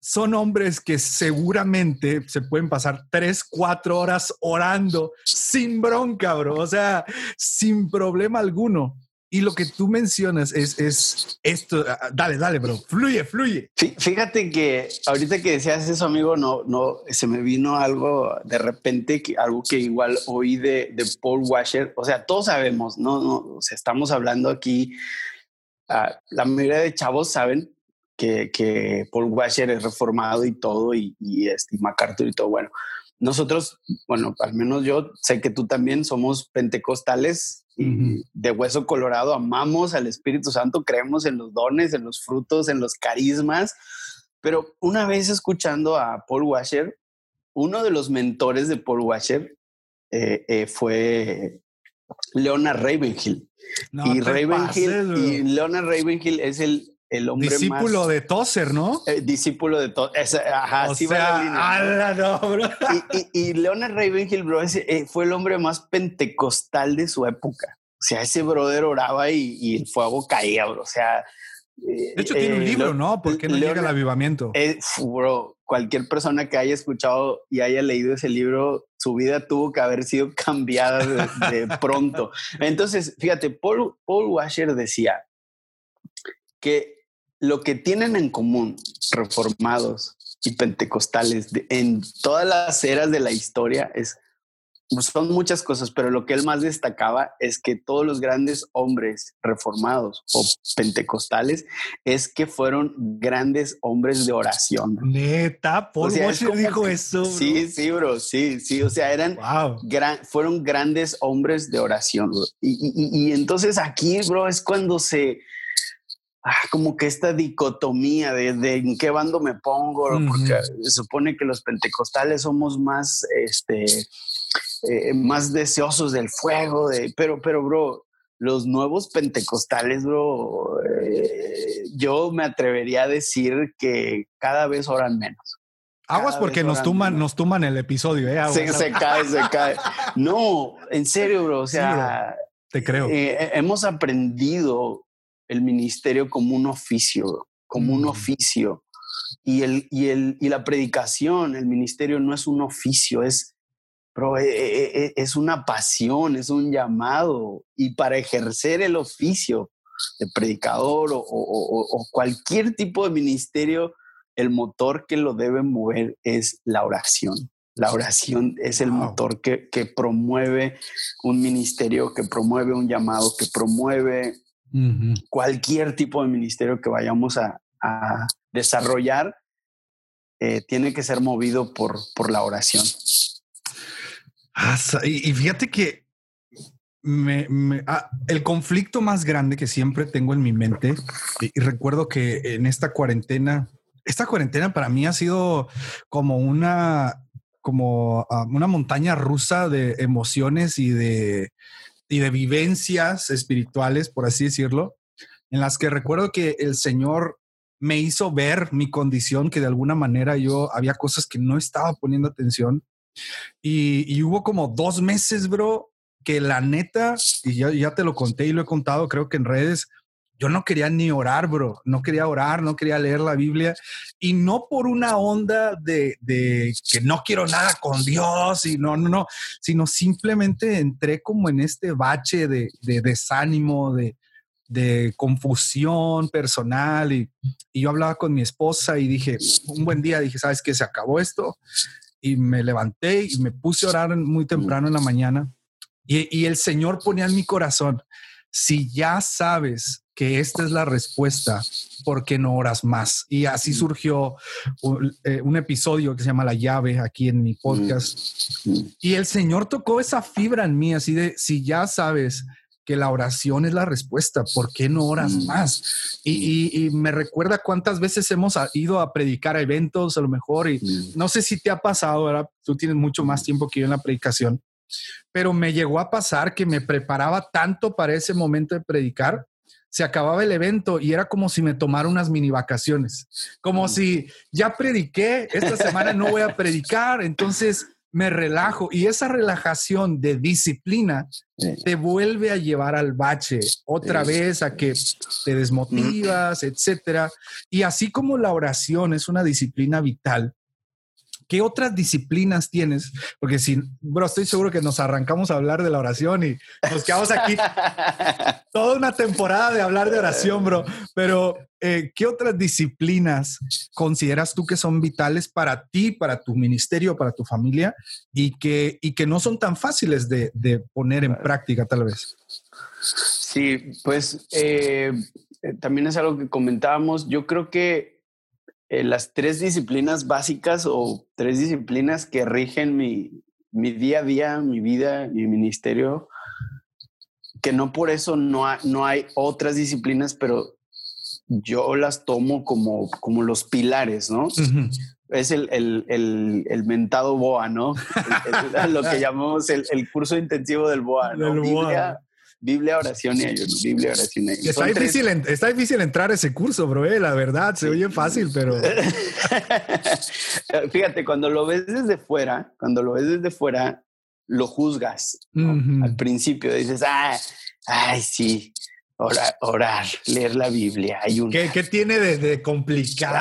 son hombres que seguramente se pueden pasar tres, cuatro horas orando sin bronca, bro. O sea, sin problema alguno. Y lo que tú mencionas es, es esto. Ah, ah, dale, dale, bro. Fluye, fluye. Fíjate que ahorita que decías eso, amigo, no, no, se me vino algo de repente, que, algo que igual oí de, de Paul Washer. O sea, todos sabemos, no, no, estamos hablando aquí. Uh, la mayoría de chavos saben que, Paul Washer es reformado y todo, y, y este, MacArthur y todo. Bueno, nosotros, bueno, al menos yo sé que tú también somos pentecostales y de hueso colorado, amamos al Espíritu Santo, creemos en los dones, en los frutos, en los carismas. Pero una vez escuchando a Paul Washer, uno de los mentores de Paul Washer eh, eh, fue Leonard Ravenhill. y Ravenhill, y Leonard Ravenhill es el el hombre discípulo de Tozer, ¿no? Eh, discípulo de Tozer. Ajá, sí va no, bro. Y, Leonard Ravenhill, bro, eh, fue el hombre más pentecostal de su época. O sea, ese brother oraba y, el fuego caía, bro. O sea. De hecho, tiene un eh, libro, ¿no? ¿Por qué no llega el avivamiento? bro, cualquier persona que haya escuchado y haya leído ese libro, su vida tuvo que haber sido cambiada de, pronto. Entonces, fíjate, Paul, Paul Washer decía que lo que tienen en común reformados y pentecostales en todas las eras de la historia es pues, son muchas cosas, pero lo que él más destacaba es que todos los grandes hombres reformados o pentecostales es que fueron grandes hombres de oración. Neta, Paul dijo eso. Sí, sí, bro, sí, sí, o sea, eran, fueron grandes hombres de oración. Y, entonces aquí, bro, es cuando se, ah, como que esta dicotomía de, en qué bando me pongo, porque se supone que los pentecostales somos más, este, eh, más deseosos del fuego, de, pero, pero, bro, los nuevos pentecostales, bro, eh, yo me atrevería a decir que cada vez oran menos. Aguas porque nos tuman, nos tuman el episodio, ¿eh? se, cae, se cae. No, en serio, bro. O sea, te creo. Eh, hemos aprendido el ministerio como un oficio, como un mm. oficio. Y, el, y, el, y la predicación, el ministerio no es un oficio, es, pero eh, eh, eh, es una pasión, es un llamado. Y para ejercer el oficio de predicador o, cualquier tipo de ministerio, el motor que lo debe mover es la oración. La oración es el motor que, promueve un ministerio, que promueve un llamado, que promueve cualquier tipo de ministerio que vayamos a, desarrollar. tiene que ser movido por, por la oración. Y, fíjate que me, ah, el conflicto más grande que siempre tengo en mi mente, y, recuerdo que en esta cuarentena, esta cuarentena para mí ha sido como una, como ah, una montaña rusa de emociones y de, y de vivencias espirituales, por así decirlo, en las que recuerdo que el Señor me hizo ver mi condición, que de alguna manera yo había cosas que no estaba poniendo atención. Y, hubo como dos meses, bro, que la neta, y ya, ya te lo conté y lo he contado, creo que en redes, yo no quería ni orar, bro. No quería orar, no quería leer la Biblia. Y no por una onda de, de, que no quiero nada con Dios y no, no, no, sino simplemente entré como en este bache de, de desánimo, de, de confusión personal. Y, y, yo hablaba con mi esposa y dije, un buen día, dije, ¿sabes qué? Se acabó esto y me levanté y me puse a orar muy temprano en la mañana y, el Señor ponía en mi corazón, si ya sabes que esta es la respuesta, ¿por qué no oras más? Y así surgió eh, un, episodio que se llama La llave aquí en mi podcast. Y el Señor tocó esa fibra en mí, así de, si ya sabes que la oración es la respuesta. ¿Por qué no oras mm. más? Y, me recuerda cuántas veces hemos ido a predicar a eventos, a lo mejor, y mm. no sé si te ha pasado, ahora tú tienes mucho más tiempo que yo en la predicación, pero me llegó a pasar que me preparaba tanto para ese momento de predicar. Se acababa el evento y era como si me tomara unas mini vacaciones, como si ya prediqué, esta semana no voy a predicar, entonces me relajo y esa relajación de disciplina te vuelve a llevar al bache otra vez a que te desmotivas, etcétera. Y así como la oración es una disciplina vital, ¿Qué otras disciplinas tienes? Porque si, bro, estoy seguro que nos arrancamos a hablar de la oración y nos quedamos aquí toda una temporada de hablar de oración, bro. Pero, eh, ¿qué otras disciplinas consideras tú que son vitales para ti, para tu ministerio, para tu familia y que, y que no son tan fáciles de, poner en práctica, tal vez? Sí, pues eh, eh, también es algo que comentábamos. Yo creo que eh, las tres disciplinas básicas o tres disciplinas que rigen mi, día a día, mi vida, mi ministerio, que no por eso no, no hay otras disciplinas, pero yo las tomo como, como los pilares, ¿no? Es el, el, mentado BOA, ¿no? lo que llamamos el, curso intensivo del BOA, ¿no? Biblia, oración y ayuno. Biblia, oración y ayuno. Está difícil, está difícil entrar a ese curso, bro. Eh, la verdad, se oye fácil, pero. Fíjate, cuando lo ves desde fuera, cuando lo ves desde fuera, lo juzgas. Al principio dices, ah, ay, sí, Orar, orar, leer la Biblia. Hay un... ¿Qué, tiene de, complicado,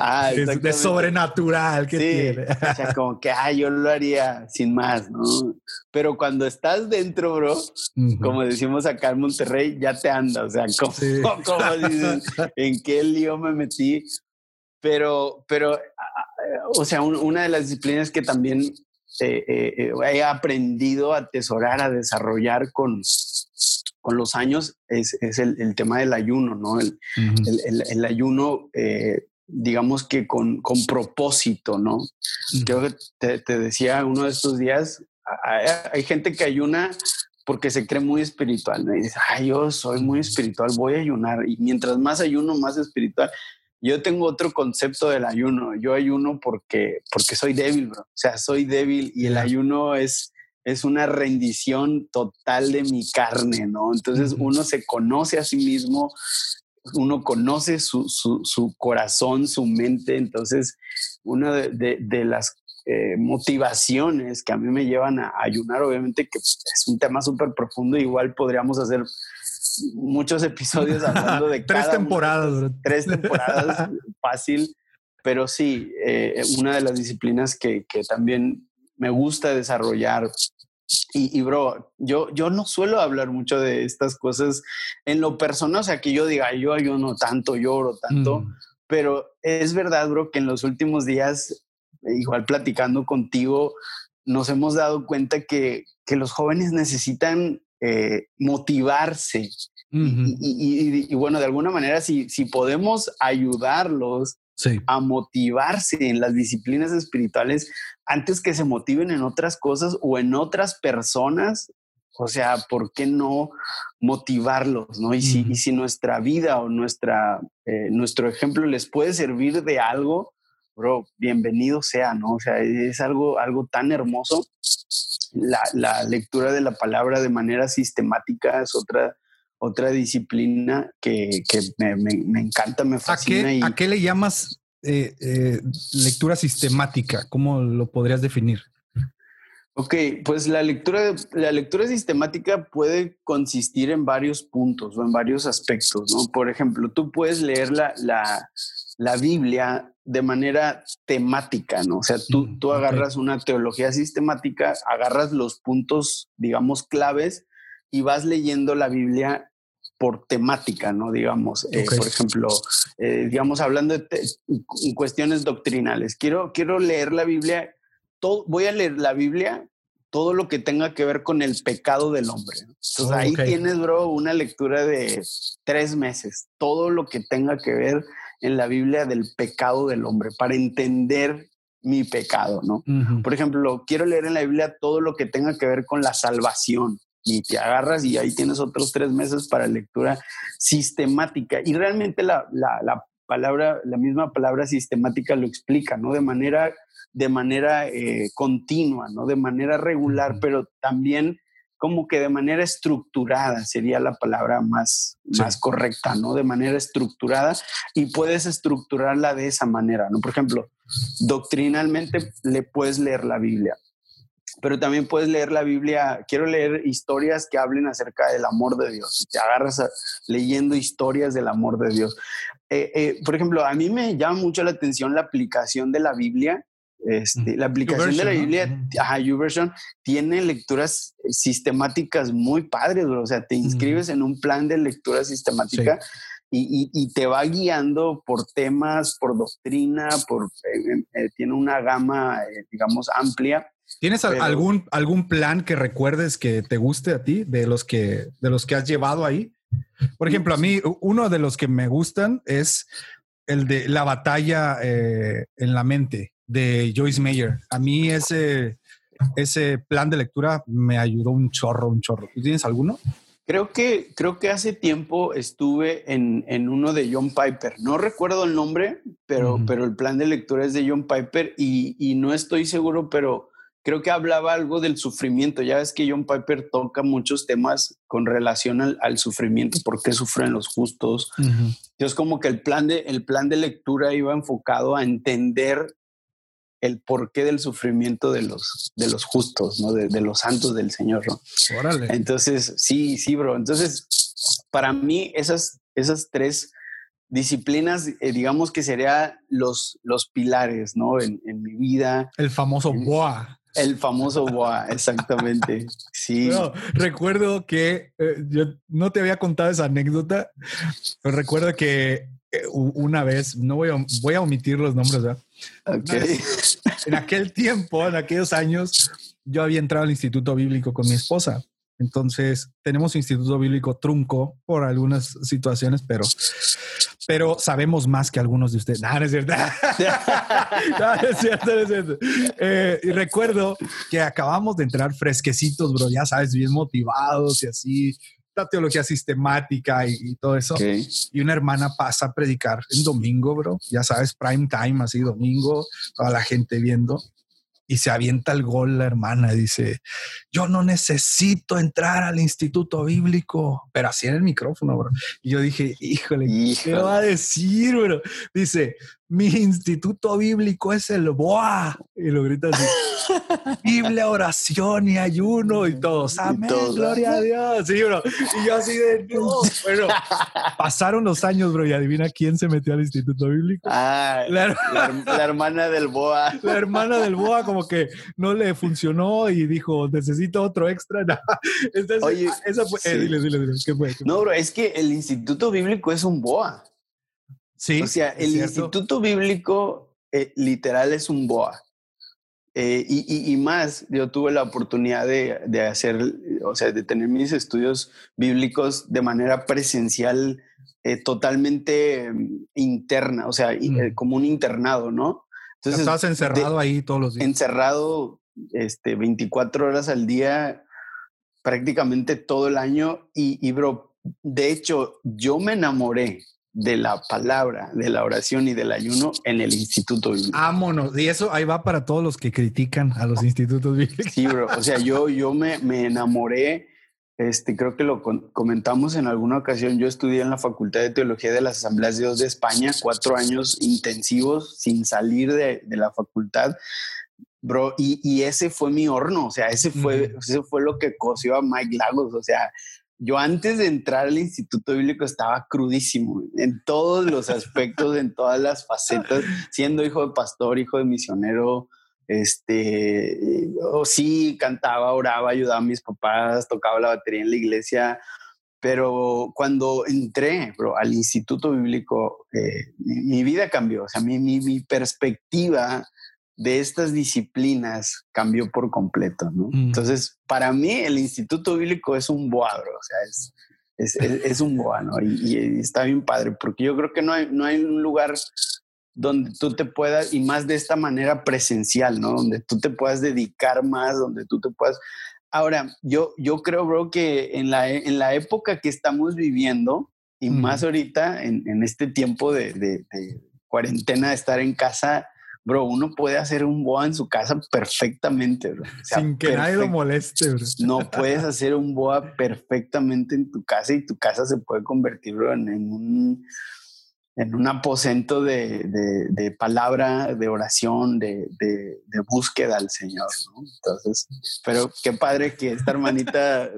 ah, de, sobrenatural? ¿Qué tiene? o sea, como que, ah, yo lo haría sin más, ¿no? Pero cuando estás dentro, bro, como decimos acá en Monterrey, ya te anda, o sea, como, dices, ¿en qué lío me metí? Pero, pero, o sea, una de las disciplinas que también he aprendido a atesorar, a desarrollar con, con los años es, el, tema del ayuno, ¿no? El, el, ayuno, eh, digamos que con, con propósito, ¿no? Yo te, te, decía uno de estos días, hay, gente que ayuna porque se cree muy espiritual, ¿no? Y dice, ay, yo soy muy espiritual, voy a ayunar. Y mientras más ayuno, más espiritual. Yo tengo otro concepto del ayuno. Yo ayuno porque, porque soy débil, bro. O sea, soy débil y el ayuno es, es una rendición total de mi carne, ¿no? Entonces uno se conoce a sí mismo, uno conoce su, corazón, su mente, entonces una de, las eh, motivaciones que a mí me llevan a, ayunar, obviamente que es un tema súper profundo, igual podríamos hacer muchos episodios hablando de tres temporadas, tres temporadas fácil, pero sí, eh, una de las disciplinas que, que también me gusta desarrollar y, bro, yo, yo no suelo hablar mucho de estas cosas en lo personal, o sea, que yo diga, yo ayuno tanto, lloro tanto, mm. pero es verdad, bro, que en los últimos días, igual platicando contigo, nos hemos dado cuenta que, que los jóvenes necesitan eh, motivarse. y, y, bueno, de alguna manera, si, si podemos ayudarlos a motivarse en las disciplinas espirituales antes que se motiven en otras cosas o en otras personas. O sea, ¿por qué no motivarlos? ¿no? Y, si, y si nuestra vida o nuestra, eh, nuestro ejemplo les puede servir de algo, bro, bienvenido sea, ¿no? O sea, es algo, algo tan hermoso. La, la lectura de la palabra de manera sistemática es otra, otra disciplina que, que me, me, encanta, me fascina. ¿A qué, ¿a qué le llamas eh, eh, lectura sistemática? ¿Cómo lo podrías definir? Ok, pues la lectura, la lectura sistemática puede consistir en varios puntos o en varios aspectos, ¿no? Por ejemplo, tú puedes leer la, la, la Biblia de manera temática, ¿no? O sea, tú, mm, tú agarras una teología sistemática, agarras los puntos, digamos, claves y vas leyendo la Biblia por temática, ¿no? Digamos, eh, por ejemplo, eh, digamos, hablando de cuestiones doctrinales. Quiero, quiero leer la Biblia, todo, voy a leer la Biblia, todo lo que tenga que ver con el pecado del hombre. Entonces ahí tienes, bro, una lectura de tres meses, todo lo que tenga que ver en la Biblia del pecado del hombre, para entender mi pecado, ¿no? Por ejemplo, quiero leer en la Biblia todo lo que tenga que ver con la salvación y te agarras y ahí tienes otros tres meses para lectura sistemática. Y realmente la, la, palabra, la misma palabra sistemática lo explica, ¿no? De manera, de manera eh, continua, ¿no? De manera regular, pero también como que de manera estructurada sería la palabra más, más correcta, ¿no? De manera estructurada y puedes estructurarla de esa manera, ¿no? Por ejemplo, doctrinalmente le puedes leer la Biblia, pero también puedes leer la Biblia. Quiero leer historias que hablen acerca del amor de Dios. Y te agarras leyendo historias del amor de Dios. Eh, eh, por ejemplo, a mí me llama mucho la atención la aplicación de la Biblia. Este, la aplicación de la Biblia, ajá, YouVersion, tiene lecturas sistemáticas muy padres, o sea, te inscribes en un plan de lectura sistemática y, y, te va guiando por temas, por doctrina, por, eh, tiene una gama, digamos, amplia ¿Tienes algún, algún plan que recuerdes que te guste a ti de los que, de los que has llevado ahí? Por ejemplo, a mí uno de los que me gustan es el de la batalla eh, en la mente de Joyce Mayer. A mí ese, ese plan de lectura me ayudó un chorro, un chorro. ¿Tienes alguno? Creo que, creo que hace tiempo estuve en, en, uno de John Piper. No recuerdo el nombre, pero, pero el plan de lectura es de John Piper y, y no estoy seguro, pero creo que hablaba algo del sufrimiento. Ya ves que John Piper toca muchos temas con relación al, sufrimiento, por qué sufren los justos. Entonces, como que el plan, de, el plan de lectura iba enfocado a entender el porqué del sufrimiento de los, de los justos, ¿no? De, los santos del Señor, ¿no? Entonces, sí, sí, bro. Entonces, para mí, esas, esas tres disciplinas, eh, digamos que serían los, los pilares, ¿no? En, mi vida. El famoso BOA. El famoso boa, exactamente. Sí. recuerdo que eh, yo no te había contado esa anécdota, pero recuerdo que eh, una vez, no voy a, voy a omitir los nombres, ¿verdad? en aquel tiempo, en aquellos años, yo había entrado al Instituto Bíblico con mi esposa. Entonces, tenemos Instituto Bíblico trunco por algunas situaciones, pero, pero sabemos más que algunos de ustedes. No, no es cierto. no, es cierto, no es cierto. Eh, y recuerdo que acabamos de entrar fresquecitos, bro, ya sabes, bien motivados y así, la teología sistemática y, todo eso. Y una hermana pasa a predicar en domingo, bro, ya sabes, prime time, así domingo, toda la gente viendo y se avienta el gol la hermana. Dice, yo no necesito entrar al instituto bíblico, pero así en el micrófono, bro. Y yo dije, híjole, ¿qué va a decir, bro? Dice, mi instituto bíblico es el BOA. Y lo grita así. Biblia, oración y ayuno y todos. Amén, gloria a Dios. Sí, bro. Y yo así de, no. Bueno, pasaron los años, bro, y adivina quién se metió al instituto bíblico. Ah, la, hermana del BOA. La hermana del BOA como que no le funcionó y dijo, necesito otro extra. Oye, esa fue, eh, dile, dile, dile, ¿qué fue? No, bro, es que el instituto bíblico es un BOA. Sí. O sea, el Instituto Bíblico eh, literal es un BOA. Eh, y, y, más, yo tuve la oportunidad de, de, hacer, o sea, de tener mis estudios bíblicos de manera presencial eh, totalmente mm, interna, o sea, mm. como un internado, ¿no? Entonces, Estabas encerrado ahí todos los días. Encerrado este, 24 horas al día, prácticamente todo el año. Y, y, bro, de hecho, yo me enamoré de la palabra, de la oración y del ayuno en el Instituto Bíblico. Vámonos. Y eso ahí va para todos los que critican a los institutos bíblicos. Sí, bro. O sea, yo, yo me, me enamoré. Este, creo que lo comentamos en alguna ocasión. Yo estudié en la Facultad de Teología de las Asambleas de Dios de España, cuatro años intensivos sin salir de, de la facultad. Bro, y, y, ese fue mi horno, o sea, ese fue, ese fue lo que coció a Mike Lagos, o sea, yo antes de entrar al Instituto Bíblico estaba crudísimo en todos los aspectos, en todas las facetas, siendo hijo de pastor, hijo de misionero, este, o sí, cantaba, oraba, ayudaba a mis papás, tocaba la batería en la iglesia, pero cuando entré al Instituto Bíblico, eh, mi, vida cambió, o sea, mi, mi, mi perspectiva de estas disciplinas cambió por completo, ¿no? Mm. Entonces, para mí el Instituto Bíblico es un boadro, o sea, es, es, es, un boa, ¿no? Y, y, está bien padre, porque yo creo que no hay, no hay un lugar donde tú te puedas, y más de esta manera presencial, ¿no? Donde tú te puedas dedicar más, donde tú te puedas... Ahora, yo, yo creo, bro, que en la, en la época que estamos viviendo, y más ahorita, en, en, este tiempo de, de, de cuarentena, de estar en casa, bro, uno puede hacer un boa en su casa perfectamente, bro. Sin que nadie lo moleste, bro. No puedes hacer un boa perfectamente en tu casa y tu casa se puede convertir en, un en un aposento de, de, palabra, de oración, de, de, búsqueda al Señor, ¿no? Entonces, pero qué padre que esta hermanita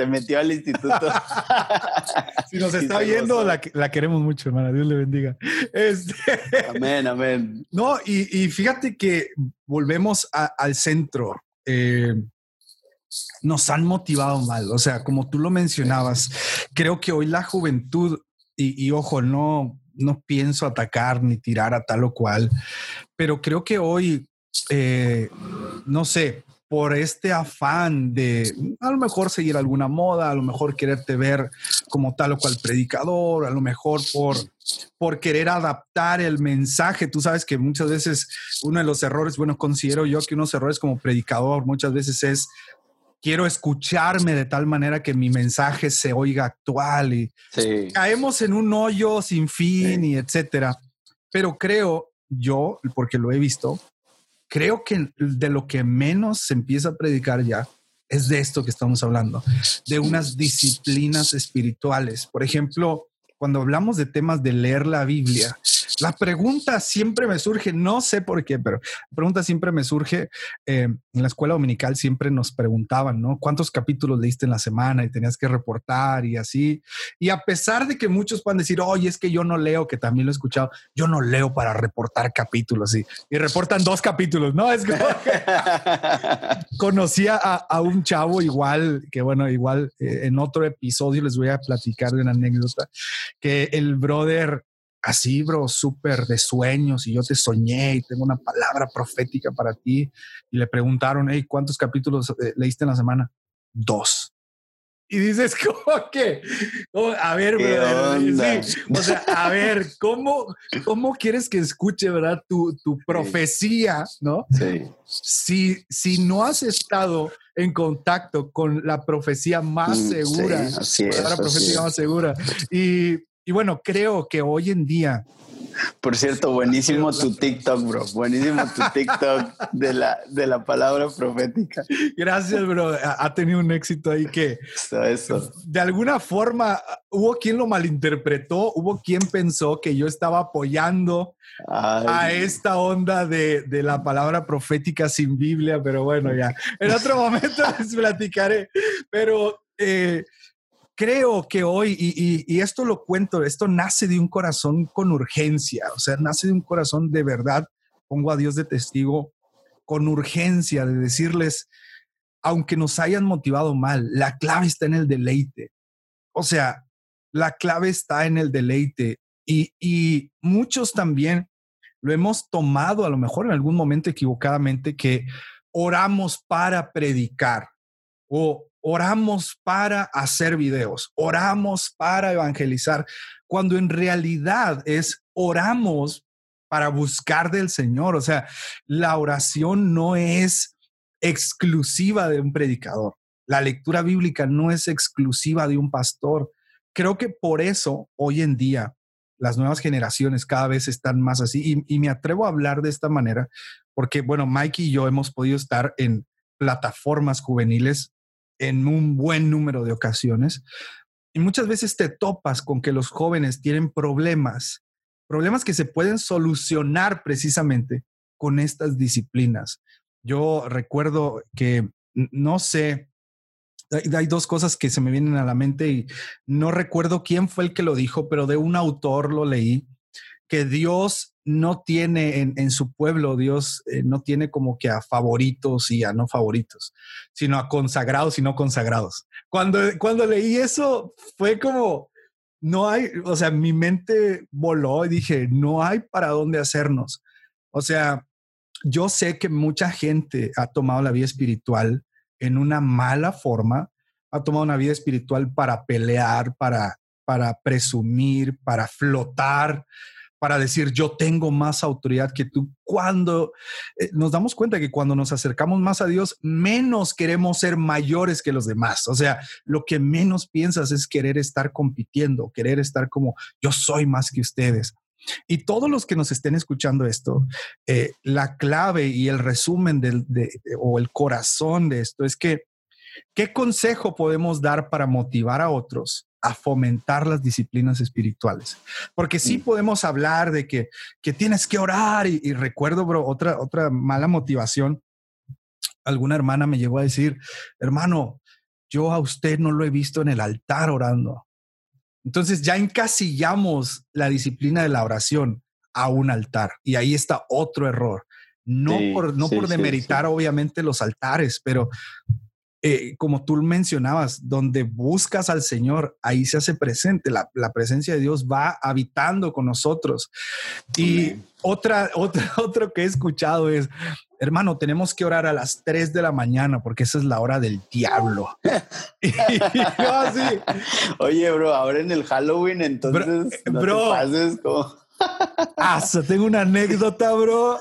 se metió al instituto. si nos está viendo, la, queremos mucho, hermana. Dios le bendiga. Este, amén, amén. No, y, fíjate que volvemos al centro. Eh, nos han motivado mal. O sea, como tú lo mencionabas, creo que hoy la juventud, y, ojo, no, no pienso atacar ni tirar a tal o cual, pero creo que hoy, eh, no sé, por este afán de a lo mejor seguir alguna moda, a lo mejor quererte ver como tal o cual predicador, a lo mejor por, por querer adaptar el mensaje. Tú sabes que muchas veces uno de los errores, bueno, considero yo que unos errores como predicador muchas veces es quiero escucharme de tal manera que mi mensaje se oiga actual y caemos en un hoyo sin fin y etcétera. Pero creo yo, porque lo he visto, creo que de lo que menos se empieza a predicar ya es de esto que estamos hablando, de unas disciplinas espirituales. Por ejemplo, cuando hablamos de temas de leer la Biblia, la pregunta siempre me surge, no sé por qué, pero la pregunta siempre me surge. Eh, en la escuela dominical siempre nos preguntaban, ¿no? ¿Cuántos capítulos leíste en la semana y tenías que reportar y así? Y a pesar de que muchos puedan decir, oye, es que yo no leo, que también lo he escuchado, yo no leo para reportar capítulos y, y reportan dos capítulos, ¿no? Es que conocía a, un chavo igual, que bueno, igual eh, en otro episodio les voy a platicar de una anécdota, que el brother así, bro, súper de sueños y yo te soñé y tengo una palabra profética para ti. Y le preguntaron, hey, ¿cuántos capítulos eh, leíste en la semana? Dos. Y dices, ¿cómo que? a ver, o sea, a ver, ¿cómo, ¿cómo quieres que escuche, verdad, tu, tu profecía, no? Sí. Si, si no has estado en contacto con la profecía más mm, segura, la profecía más segura. Y, y bueno, creo que hoy en día por cierto, buenísimo tu TikTok, bro. Buenísimo tu TikTok de la, de la palabra profética. Gracias, bro. Ha tenido un éxito ahí que Eso. de alguna forma hubo quien lo malinterpretó, hubo quien pensó que yo estaba apoyando a esta onda de, de, la palabra profética sin Biblia, pero bueno, ya. En otro momento les platicaré. Pero eh, creo que hoy, y, esto lo cuento, esto nace de un corazón con urgencia, o sea, nace de un corazón de verdad, pongo a Dios de testigo, con urgencia de decirles, aunque nos hayan motivado mal, la clave está en el deleite. O sea, la clave está en el deleite. Y, y muchos también lo hemos tomado a lo mejor en algún momento equivocadamente que oramos para predicar o oramos para hacer videos, oramos para evangelizar, cuando en realidad es oramos para buscar del Señor. O sea, la oración no es exclusiva de un predicador. La lectura bíblica no es exclusiva de un pastor. Creo que por eso hoy en día las nuevas generaciones cada vez están más así y, me atrevo a hablar de esta manera porque, bueno, Mike y yo hemos podido estar en plataformas juveniles en un buen número de ocasiones. Y muchas veces te topas con que los jóvenes tienen problemas, problemas que se pueden solucionar precisamente con estas disciplinas. Yo recuerdo que, no sé, hay, dos cosas que se me vienen a la mente y no recuerdo quién fue el que lo dijo, pero de un autor lo leí, que Dios no tiene en, su pueblo, Dios eh, no tiene como que a favoritos y a no favoritos, sino a consagrados y no consagrados. Cuando, cuando leí eso fue como, no hay, o sea, mi mente voló y dije, no hay para dónde hacernos. O sea, yo sé que mucha gente ha tomado la vida espiritual en una mala forma, ha tomado una vida espiritual para pelear, para, para presumir, para flotar, para decir yo tengo más autoridad que tú. Cuando eh, nos damos cuenta que cuando nos acercamos más a Dios, menos queremos ser mayores que los demás. O sea, lo que menos piensas es querer estar compitiendo, querer estar como yo soy más que ustedes. Y todos los que nos estén escuchando esto, eh, la clave y el resumen o el corazón de esto es que, ¿qué consejo podemos dar para motivar a otros a fomentar las disciplinas espirituales. Porque sí mm. podemos hablar de que, que tienes que orar y, recuerdo, bro, otra, otra mala motivación. Alguna hermana me llegó a decir, hermano, yo a usted no lo he visto en el altar orando. Entonces ya encasillamos la disciplina de la oración a un altar y ahí está otro error. No por, no por demeritar obviamente los altares, pero eh, como tú mencionabas, donde buscas al Señor, ahí se hace presente, la, presencia de Dios va habitando con nosotros. Y otra, otra, otro que he escuchado es, hermano, tenemos que orar a las 3 de la mañana porque esa es la hora del diablo. Oye, bro, ahora en el Halloween, entonces, bro, como... Ah, tengo una anécdota, bro.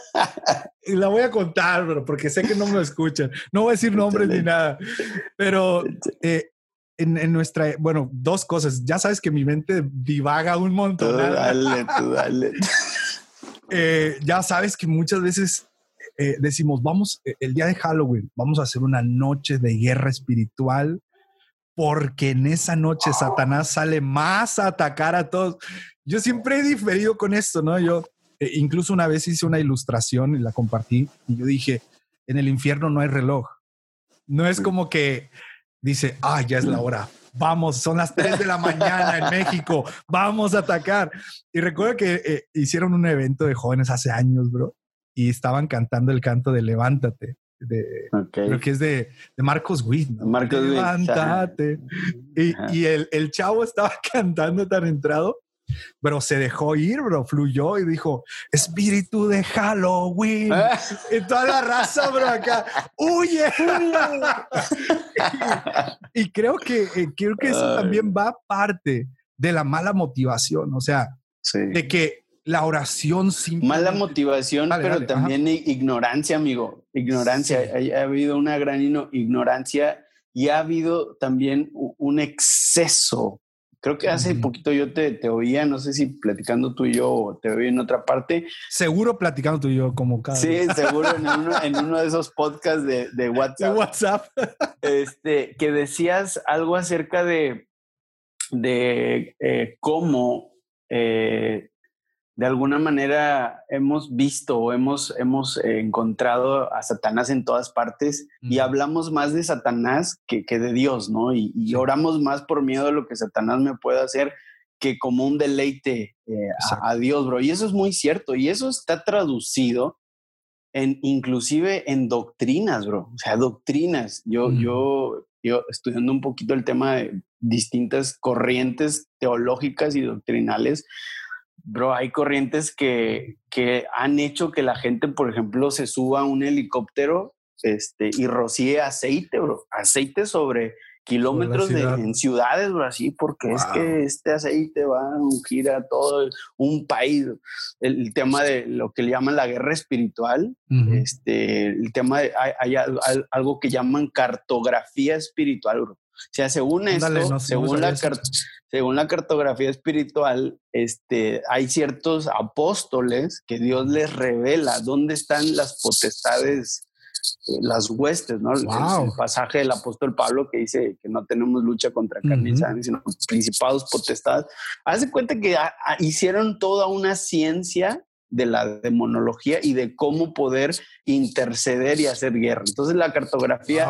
Y la voy a contar, bro, porque sé que no me lo escuchan. No voy a decir nombres ni nada. Pero eh, en, nuestra, bueno, dos cosas. Ya sabes que mi mente divaga un montón. dale, tú dale. Eh, ya sabes que muchas veces eh, decimos, vamos, el día de Halloween, vamos a hacer una noche de guerra espiritual porque en esa noche Satanás sale más a atacar a todos. Yo siempre he diferido con esto, ¿no? Yo eh, incluso una vez hice una ilustración y la compartí y yo dije, en el infierno no hay reloj. No es como que dice, ah, ya es la hora. Vamos, son las 3 de la mañana en México, vamos a atacar. Y recuerdo que eh, hicieron un evento de jóvenes hace años, bro, y estaban cantando el canto de Levántate de creo que es de, de Marcos Witt. Marcos Levántate. Y, y el, el, chavo estaba cantando tan entrado Pero se dejó ir, bro, fluyó y dijo, espíritu de Halloween. y toda la raza, bro, acá, huye. y, creo que, eh, creo que eso también va parte de la mala motivación, o sea, de que la oración sin Mala motivación, pero también ignorancia, amigo. Ignorancia. Ha, habido una gran ignorancia y ha habido también un exceso. Creo que hace poquito yo te, te, oía, no sé si platicando tú y yo o te oí en otra parte. Seguro platicando tú y yo, como cada. Sí, seguro en uno, en uno, de esos podcasts de, de WhatsApp. De WhatsApp. Este, que decías algo acerca de, de eh, cómo eh, de alguna manera hemos visto o hemos, hemos encontrado a Satanás en todas partes y hablamos más de Satanás que, que de Dios, ¿no? Y, oramos más por miedo a lo que Satanás me puede hacer que como un deleite eh, a, Dios, bro. Y eso es muy cierto. Y eso está traducido en inclusive en doctrinas, bro. O sea, doctrinas. Yo, yo, yo estudiando un poquito el tema de distintas corrientes teológicas y doctrinales, bro, hay corrientes que, que han hecho que la gente, por ejemplo, se suba a un helicóptero este, y rocíe aceite, bro, aceite sobre kilómetros de, en ciudades, bro, así, porque es que este aceite va a ungir a todo un país. El, tema de lo que le llaman la guerra espiritual, este, el tema de, hay, algo que llaman cartografía espiritual, bro. O sea, según esto, según, la según la cartografía espiritual, este, hay ciertos apóstoles que Dios les revela dónde están las potestades, eh, las huestes, ¿no? El, pasaje del apóstol Pablo que dice que no tenemos lucha contra carne y sangre, sino principados, potestades. Haz de cuenta que hicieron toda una ciencia de la demonología y de cómo poder interceder y hacer guerra. Entonces la cartografía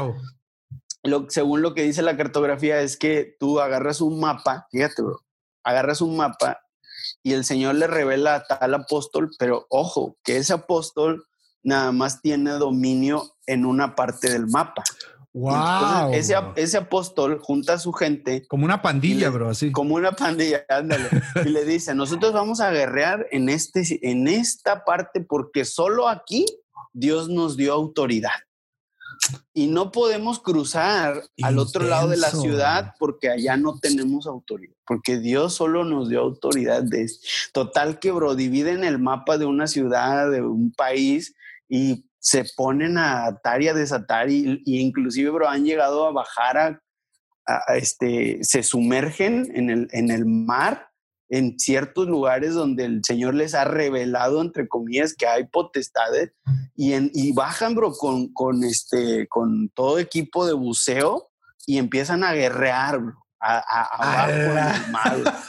según lo que dice la cartografía, es que tú agarras un mapa, fíjate, bro, agarras un mapa y el Señor le revela a tal apóstol, pero ojo, que ese apóstol nada más tiene dominio en una parte del mapa. Wow. ese, ese, apóstol junta a su gente. Como una pandilla, bro, así. Como una pandilla, ándale. y le dice: Nosotros vamos a guerrear en, este, en esta parte porque solo aquí Dios nos dio autoridad y no podemos cruzar al otro lado de la ciudad porque allá no tenemos autoridad, porque Dios solo nos dio autoridad de total que bro dividen el mapa de una ciudad, de un país y se ponen a atar y a desatar y, inclusive bro han llegado a bajar a, este se sumergen en el en el mar en ciertos lugares donde el Señor les ha revelado, entre comillas, que hay potestades y, en, y bajan, bro, con, con, este, con todo equipo de buceo y empiezan a guerrear, bro, a, a,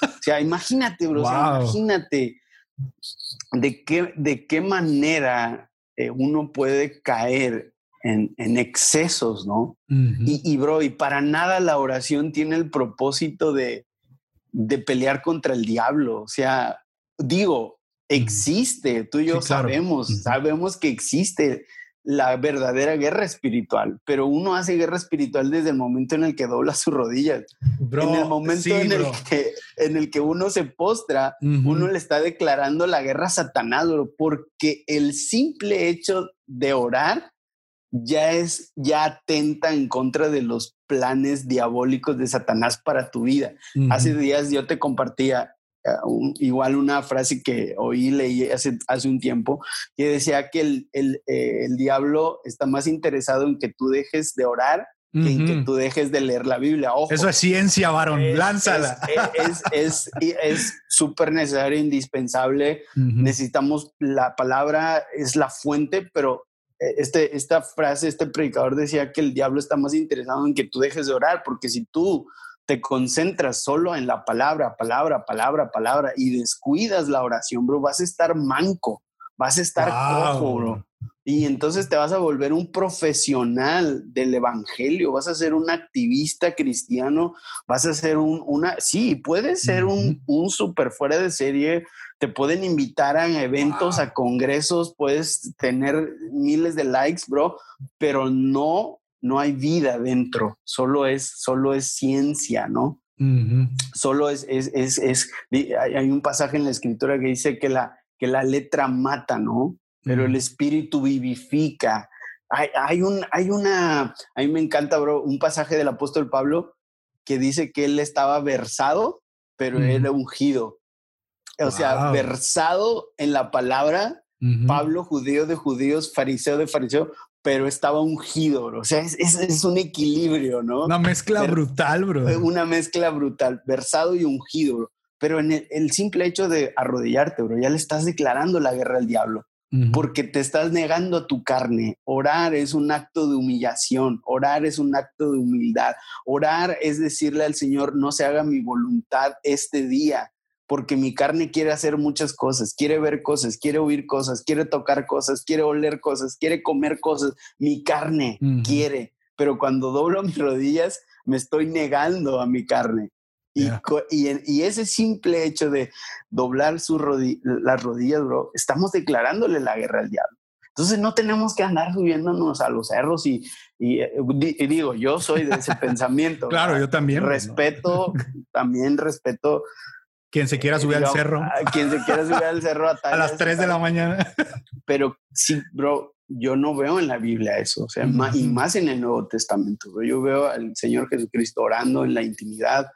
O sea, imagínate, bro, imagínate de qué, de qué manera eh, uno puede caer en, en excesos, ¿no? y, y, bro, y para nada la oración tiene el propósito de, de pelear contra el diablo. O sea, digo, existe, tú y yo sabemos, sabemos que existe la verdadera guerra espiritual, pero uno hace guerra espiritual desde el momento en el que dobla sus rodillas. en el momento en, el que, en, el que, uno se postra, uno le está declarando la guerra a Satanás, porque el simple hecho de orar ya es, ya atenta en contra de los planes diabólicos de Satanás para tu vida. Hace días yo te compartía eh, igual una frase que oí, leí hace, hace un tiempo, que decía que el, el, eh, el, diablo está más interesado en que tú dejes de orar que en que tú dejes de leer la Biblia. Eso es ciencia, varón, lánzala. Es súper es, necesario, indispensable. Necesitamos la palabra, es la fuente, pero este, esta frase, este predicador decía que el diablo está más interesado en que tú dejes de orar, porque si tú te concentras solo en la palabra, palabra, palabra, palabra y descuidas la oración, bro, vas a estar manco, vas a estar cojo, bro. Y entonces te vas a volver un profesional del evangelio, vas a ser un activista cristiano, vas a ser un, una, sí, puedes ser un, un super fuera de serie te pueden invitar a eventos, a congresos, puedes tener miles de likes, bro, pero no, no hay vida dentro, solo es, solo es ciencia, ¿no? Solo es, es, es, es, hay un pasaje en la escritura que dice que la, que la letra mata, ¿no? Pero el espíritu vivifica. Hay, hay, un, hay una, a mí me encanta, bro, un pasaje del apóstol Pablo que dice que él estaba versado, pero era ungido. O sea, versado en la palabra, Pablo, judío de judíos, fariseo de fariseo, pero estaba ungido, bro. O sea, es, es, un equilibrio, ¿no? Una mezcla brutal, bro. Una mezcla brutal, versado y ungido, bro. Pero en el, simple hecho de arrodillarte, bro, ya le estás declarando la guerra al diablo. Porque te estás negando a tu carne. Orar es un acto de humillación. Orar es un acto de humildad. Orar es decirle al Señor, no se haga mi voluntad este día, porque mi carne quiere hacer muchas cosas, quiere ver cosas, quiere oír cosas, quiere tocar cosas, quiere oler cosas, quiere comer cosas. Mi carne quiere, pero cuando doblo mis rodillas, me estoy negando a mi carne. Y, y, ese simple hecho de doblar su las rodillas, bro, estamos declarándole la guerra al diablo. Entonces no tenemos que andar subiéndonos a los cerros y, y, digo, yo soy de ese pensamiento. Claro, yo también. Respeto, también respeto. Quien se quiera subir al cerro. quien se quiera subir al cerro a, a las 3 de la mañana. Pero sí, bro, yo no veo en la Biblia eso, o sea, y más en el Nuevo Testamento. Yo veo al Señor Jesucristo orando en la intimidad,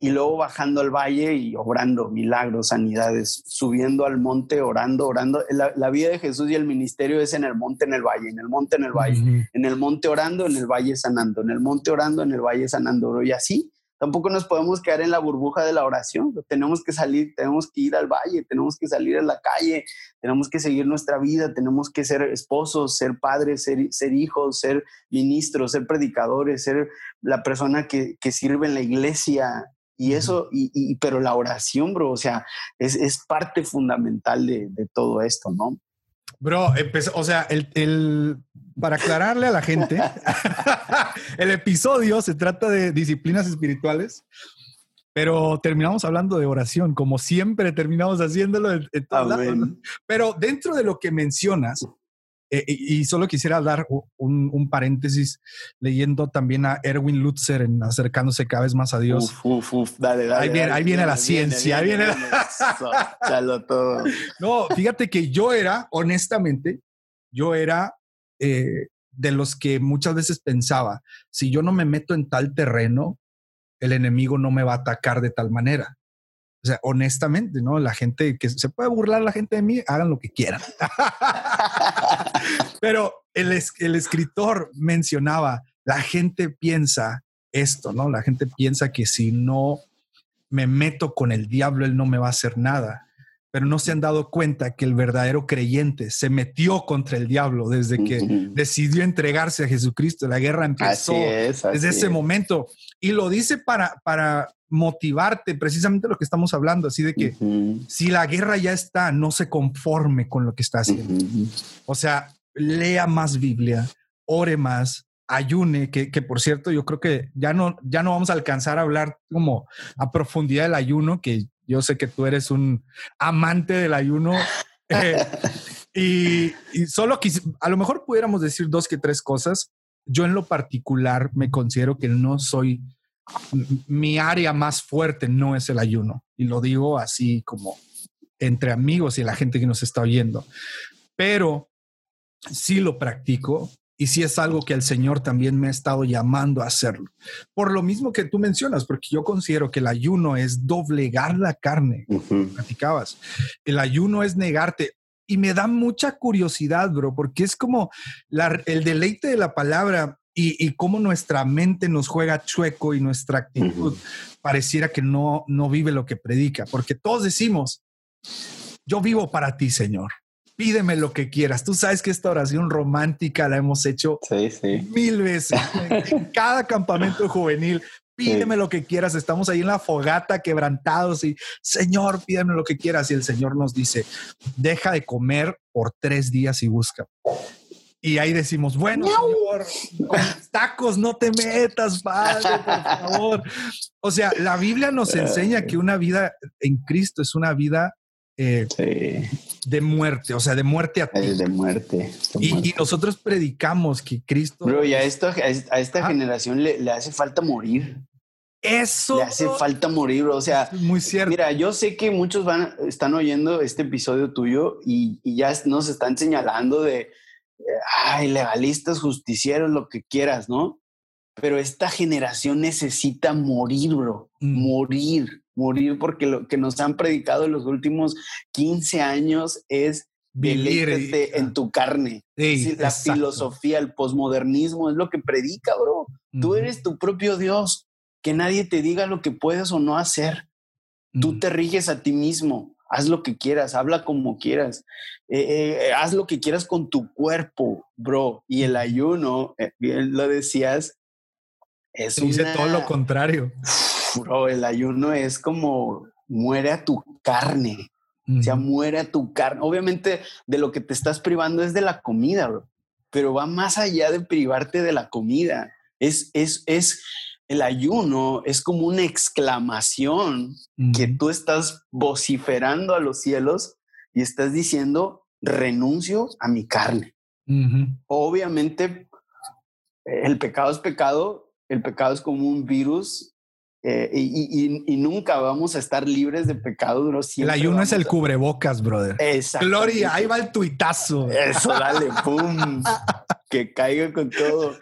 y luego bajando al valle y obrando milagros, sanidades, subiendo al monte, orando, orando. La, vida de Jesús y el ministerio es en el monte, en el valle, en el monte, en el valle, en el monte orando, en el valle sanando, en el monte orando, en el valle sanando. Y así, tampoco nos podemos quedar en la burbuja de la oración. Tenemos que salir, tenemos que ir al valle, tenemos que salir a la calle, tenemos que seguir nuestra vida, tenemos que ser esposos, ser padres, ser, ser hijos, ser ministros, ser predicadores, ser la persona que, que sirve en la iglesia, y eso, y, pero la oración, bro, o sea, es, es parte fundamental de, de, todo esto, ¿no? Bro, o sea, el, el, para aclararle a la gente, el episodio se trata de disciplinas espirituales, pero terminamos hablando de oración, como siempre terminamos haciéndolo en, Pero dentro de lo que mencionas, eh, y solo quisiera dar un, paréntesis leyendo también a Erwin Lutzer en acercándose cada vez más a Dios. ahí viene, ahí viene la ciencia, ahí viene, todo. No, fíjate que yo era, honestamente, yo era eh, de los que muchas veces pensaba, si yo no me meto en tal terreno, el enemigo no me va a atacar de tal manera. O sea, honestamente, ¿no? La gente que se puede burlar la gente de mí, hagan lo que quieran. Pero el, el escritor mencionaba, la gente piensa esto, ¿no? La gente piensa que si no me meto con el diablo, él no me va a hacer nada. Pero no se han dado cuenta que el verdadero creyente se metió contra el diablo desde que decidió entregarse a Jesucristo. La guerra empezó desde ese momento. Y lo dice para, para motivarte precisamente lo que estamos hablando, así de que si la guerra ya está, no se conforme con lo que está haciendo. O sea, lea más Biblia, ore más, ayune, que, por cierto, yo creo que ya no, ya no vamos a alcanzar a hablar como a profundidad del ayuno, que yo sé que tú eres un amante del ayuno. Eh, y, y, solo que a lo mejor pudiéramos decir dos que tres cosas. Yo en lo particular me considero que no soy mi área más fuerte no es el ayuno. Y lo digo así como entre amigos y la gente que nos está oyendo. Pero sí lo practico y sí es algo que el Señor también me ha estado llamando a hacerlo. Por lo mismo que tú mencionas, porque yo considero que el ayuno es doblegar la carne. Platicabas. El ayuno es negarte. Y me da mucha curiosidad, bro, porque es como el deleite de la palabra y, cómo nuestra mente nos juega chueco y nuestra actitud pareciera que no, no vive lo que predica, porque todos decimos, yo vivo para ti, Señor. Pídeme lo que quieras. Tú sabes que esta oración romántica la hemos hecho mil veces en cada campamento juvenil. Pídeme lo que quieras. Estamos ahí en la fogata quebrantados y Señor, pídeme lo que quieras. Y el Señor nos dice, deja de comer por tres días y busca. Y ahí decimos, bueno, señor, con tacos no te metas, padre, por favor. O sea, la Biblia nos enseña que una vida en Cristo es una vida eh, de muerte, o sea, de muerte a ti. De muerte. y, nosotros predicamos que Cristo. Bro, y a, esto, a esta generación le, le, hace falta morir. Eso. Le hace falta morir, bro. O sea, muy cierto. Mira, yo sé que muchos van, están oyendo este episodio tuyo y, y ya nos están señalando de, ay, legalistas, justicieros, lo que quieras, ¿no? Pero esta generación necesita morir, bro. Mm. Morir, morir, porque lo que nos han predicado en los últimos 15 años es vivir en tu carne. la filosofía, el posmodernismo es lo que predica, bro. Tú eres tu propio Dios. Que nadie te diga lo que puedes o no hacer. Tú te riges a ti mismo. Haz lo que quieras, habla como quieras. Eh, eh, haz lo que quieras con tu cuerpo, bro. Y el ayuno, eh, bien lo decías, es Dice todo lo contrario. Bro, el ayuno es como muere a tu carne. O sea, muere a tu carne. Obviamente, de lo que te estás privando es de la comida, bro. Pero va más allá de privarte de la comida. Es, es, es, el ayuno es como una exclamación que tú estás vociferando a los cielos y estás diciendo, renuncio a mi carne. Obviamente, el pecado es pecado, el pecado es como un virus eh, y, nunca vamos a estar libres de pecado. Bro. El ayuno es el cubrebocas, brother. Gloria, ahí va el tuitazo. Eso, dale, pum. que caiga con todo.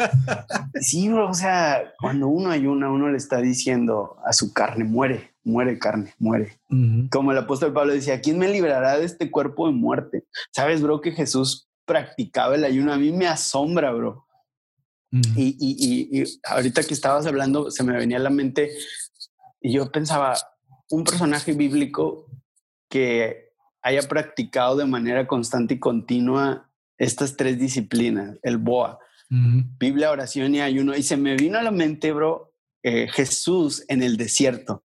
Sí, bro, o sea, cuando uno ayuna, uno le está diciendo a su carne, muere, muere carne, muere. Como el apóstol Pablo decía, ¿quién me librará de este cuerpo de muerte? ¿Sabes, bro, que Jesús practicaba el ayuno? A mí me asombra, bro y, ahorita que estabas hablando, se me venía a la mente y yo pensaba, un personaje bíblico que haya practicado de manera constante y continua estas tres disciplinas, el BOA, Biblia, oración y ayuno. Y se me vino a la mente, bro, eh, Jesús en el desierto.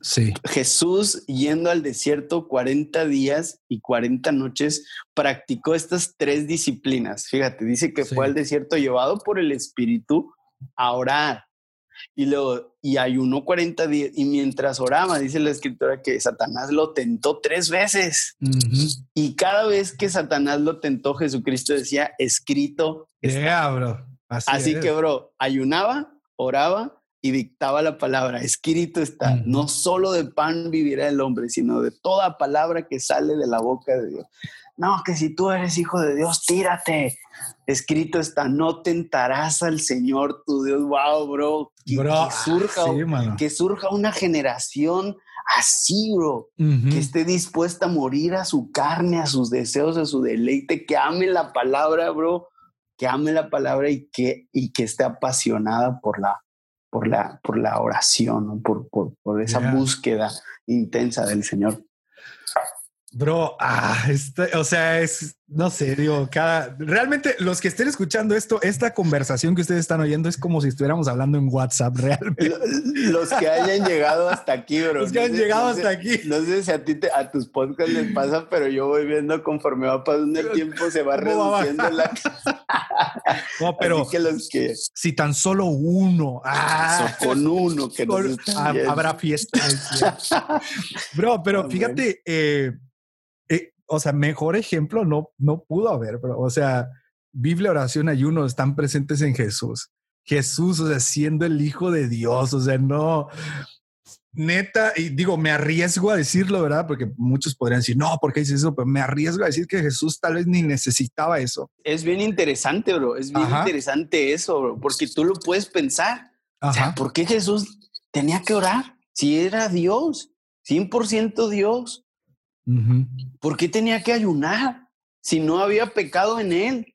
Sí. Jesús yendo al desierto 40 días y 40 noches practicó estas tres disciplinas. Fíjate, dice que fue al desierto llevado por el Espíritu a orar. Y luego, y ayunó 40 días, y mientras oraba, dice la escritura que Satanás lo tentó tres veces. Y cada vez que Satanás lo tentó, Jesucristo decía, escrito. Está. Así, Así que, bro, ayunaba, oraba y dictaba la palabra. Escrito está, no solo de pan vivirá el hombre, sino de toda palabra que sale de la boca de Dios. No, que si tú eres hijo de Dios, tírate. Escrito está, no tentarás al Señor tu Dios. Wow, bro. Que, ah, surja, que surja una generación así, bro, que esté dispuesta a morir a su carne, a sus deseos, a su deleite, que ame la palabra, bro, que ame la palabra y que, y que esté apasionada por la, por la, por la oración, por, por, por, esa búsqueda intensa del Señor. Bro, ah, este, o sea, es, no sé, digo, cada, realmente los que estén escuchando esto, esta conversación que ustedes están oyendo es como si estuviéramos hablando en WhatsApp, realmente. Los que hayan llegado hasta aquí, bro. Los que hayan llegado hasta aquí. No sé si a ti, a tus podcasts les pasa, pero yo voy viendo conforme va pasando el tiempo, se va reduciendo la... no, pero que los que... si tan solo uno, ah, con uno que nos habrá fiesta. bro, pero fíjate, eh, o sea, mejor ejemplo no, no pudo haber, pero, o sea, Biblia, oración, ayuno están presentes en Jesús. Jesús, o sea, siendo el Hijo de Dios, o sea, no, neta, y digo, me arriesgo a decirlo, ¿verdad? Porque muchos podrían decir, no, ¿por qué dices eso? Pero me arriesgo a decir que Jesús tal vez ni necesitaba eso. Es bien interesante, bro, es bien interesante eso, bro, porque tú lo puedes pensar. O sea, ¿por qué Jesús tenía que orar? Si era Dios, 100% Dios. ¿Por qué tenía que ayunar si no había pecado en él?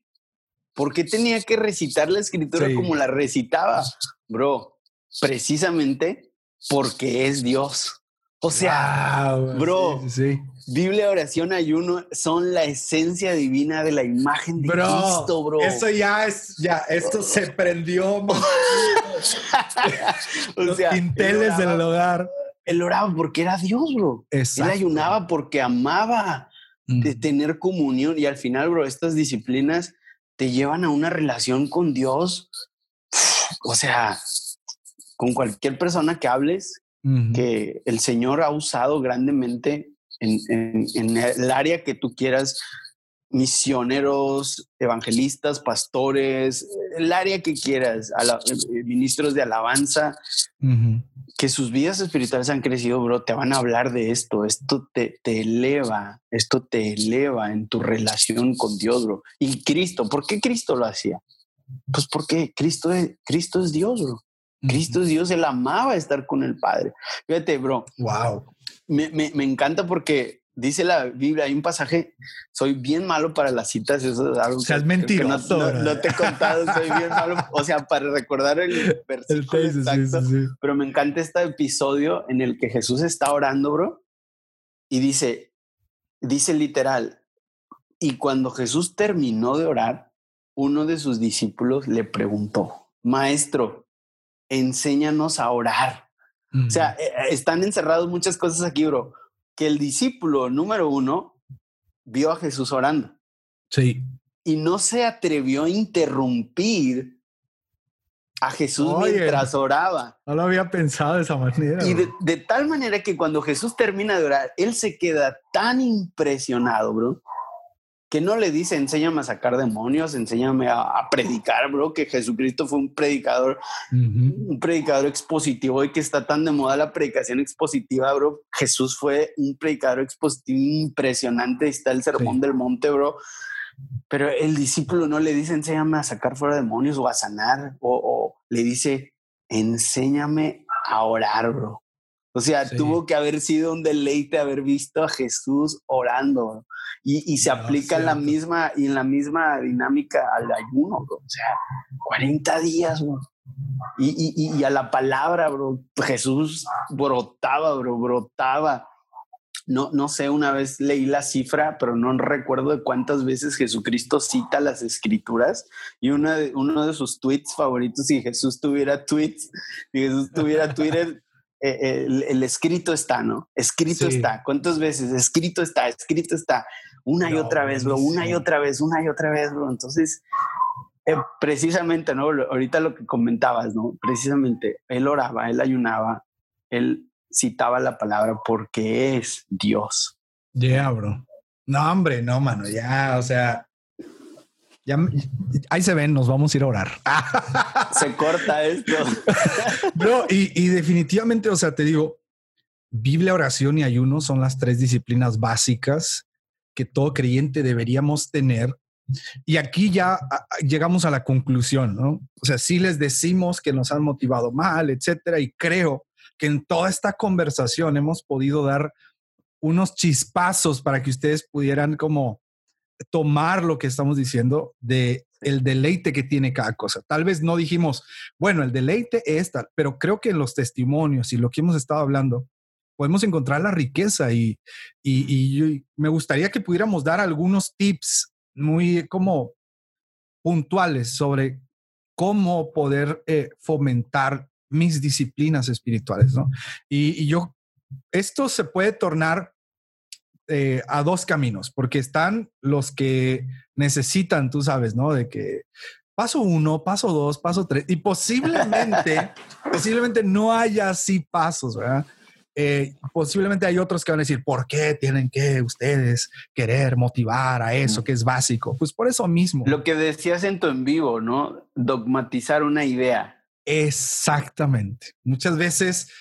¿Por qué tenía que recitar la escritura como la recitaba? Bro, precisamente porque es Dios. O sea, bro, Biblia, oración, ayuno son la esencia divina de la imagen de Cristo, bro. Eso ya es, ya, esto se prendió. o Los sea, pinteles del hogar él oraba porque era Dios, bro. Él ayunaba porque amaba de tener comunión y al final, bro, estas disciplinas te llevan a una relación con Dios. O sea, con cualquier persona que hables, que el Señor ha usado grandemente en, el área que tú quieras, misioneros, evangelistas, pastores, el área que quieras, eh, ministros de alabanza, que sus vidas espirituales han crecido, bro, te van a hablar de esto. Esto te, te eleva, esto te eleva en tu relación con Dios, bro. Y Cristo, ¿por qué Cristo lo hacía? Pues porque Cristo es, Cristo es Dios, bro. Cristo es Dios, él amaba estar con el Padre. Fíjate, bro. Wow. Me, me, me encanta porque dice la Biblia, hay un pasaje, soy bien malo para las citas, eso es algo que, mentiroso, no, no, te he contado, soy bien malo, o sea, para recordar el versículo exacto, pero me encanta este episodio en el que Jesús está orando, bro, y dice, dice literal, y cuando Jesús terminó de orar, uno de sus discípulos le preguntó, maestro, enséñanos a orar. O sea, eh, están encerrados muchas cosas aquí, bro que el discípulo número uno vio a Jesús orando. Sí. Y no se atrevió a interrumpir a Jesús mientras oraba. No lo había pensado de esa manera. Y de, de, tal manera que cuando Jesús termina de orar, él se queda tan impresionado, bro, que no le dice, enséñame a sacar demonios, enséñame a, predicar, bro, que Jesucristo fue un predicador, un predicador expositivo y que está tan de moda la predicación expositiva, bro. Jesús fue un predicador expositivo impresionante, está el sermón del monte, bro. Pero el discípulo no le dice, enséñame a sacar fuera demonios o a sanar, o, le dice, enséñame a orar, bro. O sea, tuvo que haber sido un deleite haber visto a Jesús orando. Bro y, se aplica en la misma y en la misma dinámica al ayuno, bro. O sea, 40 días, bro. Y, y, y, a la palabra, bro, Jesús brotaba, bro, brotaba. No, no sé, una vez leí la cifra, pero no recuerdo de cuántas veces Jesucristo cita las escrituras. Y una de, uno de sus tweets favoritos, si Jesús tuviera tweets, si Jesús tuviera Twitter, eh, el, escrito está, ¿no? Escrito está. ¿Cuántas veces? Escrito está, escrito está. Una y otra vez, bro, una y otra vez, una y otra vez, bro. Entonces, eh, precisamente, ¿no? Ahorita lo que comentabas, ¿no? Precisamente, él oraba, él ayunaba, él citaba la palabra porque es Dios. Ya, yeah, bro. No, hombre, no, mano, ya, o sea, ya, ahí se ven, nos vamos a ir a orar. Se corta esto. Bro, y, y, definitivamente, o sea, te digo, Biblia, oración y ayuno son las tres disciplinas básicas que todo creyente deberíamos tener. Y aquí ya llegamos a la conclusión, ¿no? O sea, si les decimos que nos han motivado mal, etcétera, y creo que en toda esta conversación hemos podido dar unos chispazos para que ustedes pudieran como tomar lo que estamos diciendo de el deleite que tiene cada cosa. Tal vez no dijimos, bueno, el deleite es tal, pero creo que en los testimonios y lo que hemos estado hablando, podemos encontrar la riqueza y, y, me gustaría que pudiéramos dar algunos tips muy como puntuales sobre cómo poder eh, fomentar mis disciplinas espirituales, ¿no? Y, yo, esto se puede tornar eh, a dos caminos, porque están los que necesitan, tú sabes, ¿no? De que paso uno, paso dos, paso tres, y posiblemente, posiblemente no haya así pasos, ¿verdad? Eh, posiblemente hay otros que van a decir, ¿por qué tienen que ustedes querer motivar a eso que es básico? Pues por eso mismo. Lo que decías en tu en vivo, ¿no? Dogmatizar una idea. Exactamente. Muchas veces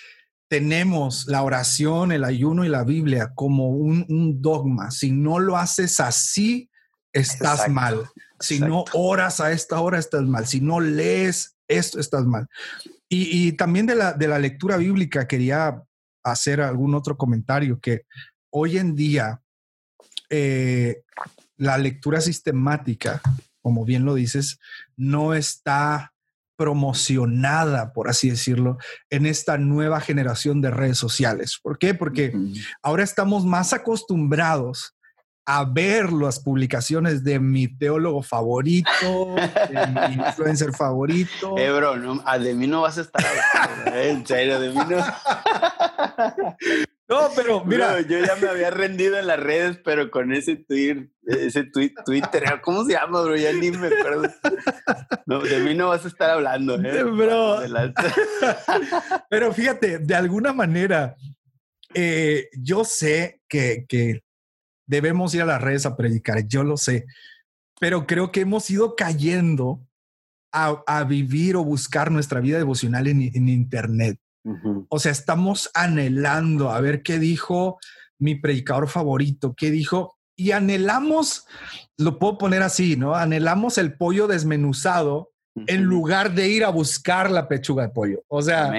tenemos la oración, el ayuno y la Biblia como un, dogma. Si no lo haces así, estás mal. Si no oras a esta hora, estás mal. Si no lees esto, estás mal. Y, también de la, de la lectura bíblica quería hacer algún otro comentario que hoy en día eh, la lectura sistemática, como bien lo dices, no está promocionada, por así decirlo, en esta nueva generación de redes sociales. ¿Por qué? Porque ahora estamos más acostumbrados a ver las publicaciones de mi teólogo favorito, de mi influencer favorito. Eh, bro, no, de mí no vas a estar ¿eh? en serio, de mí no. No, pero mira. yo ya me había rendido en las redes, pero con ese tweet, ese tweet, Twitter, ¿cómo se llama, bro? Ya ni me acuerdo. No, de mí no vas a estar hablando, ¿eh? Bro. pero fíjate, de alguna manera, eh, yo sé que, que debemos ir a las redes a predicar, yo lo sé, pero creo que hemos ido cayendo a, vivir o buscar nuestra vida devocional en, Internet. O sea, estamos anhelando a ver qué dijo mi predicador favorito, qué dijo, y anhelamos, lo puedo poner así, ¿no? Anhelamos el pollo desmenuzado en lugar de ir a buscar la pechuga de pollo. O sea,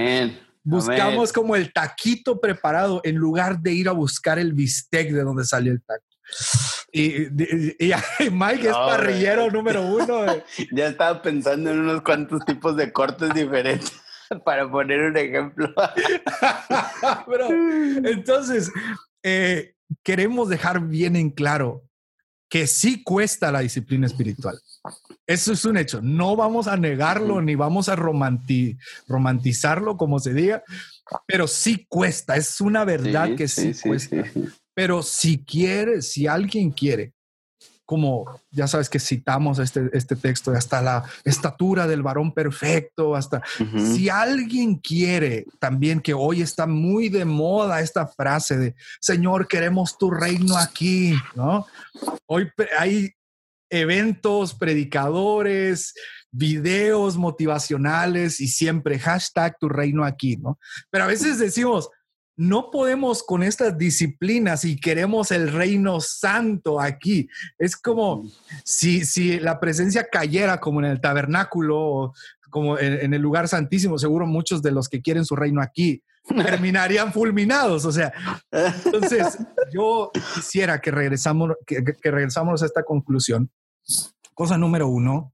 buscamos como el taquito preparado en lugar de ir a buscar el bistec de donde salió el taco. Y, Mike es parrillero número uno. ya estaba pensando en unos cuantos tipos de cortes diferentes para poner un ejemplo. entonces, eh, queremos dejar bien en claro que sí cuesta la disciplina espiritual. Eso es un hecho. No vamos a negarlo ni vamos a romantizarlo, como se diga, pero sí cuesta. Es una verdad que sí, cuesta. Pero si quiere, si alguien quiere, como ya sabes que citamos este, este texto, hasta la estatura del varón perfecto, hasta si alguien quiere también que hoy está muy de moda esta frase de Señor, queremos tu reino aquí, ¿no? Hoy hay eventos, predicadores, videos motivacionales y siempre hashtag tu reino aquí, ¿no? Pero a veces decimos, no podemos con estas disciplinas y queremos el reino santo aquí. Es como si, si la presencia cayera como en el tabernáculo, como en, el lugar santísimo, seguro muchos de los que quieren su reino aquí terminarían fulminados. O sea, entonces yo quisiera que regresamos, que, que regresamos a esta conclusión. Cosa número uno,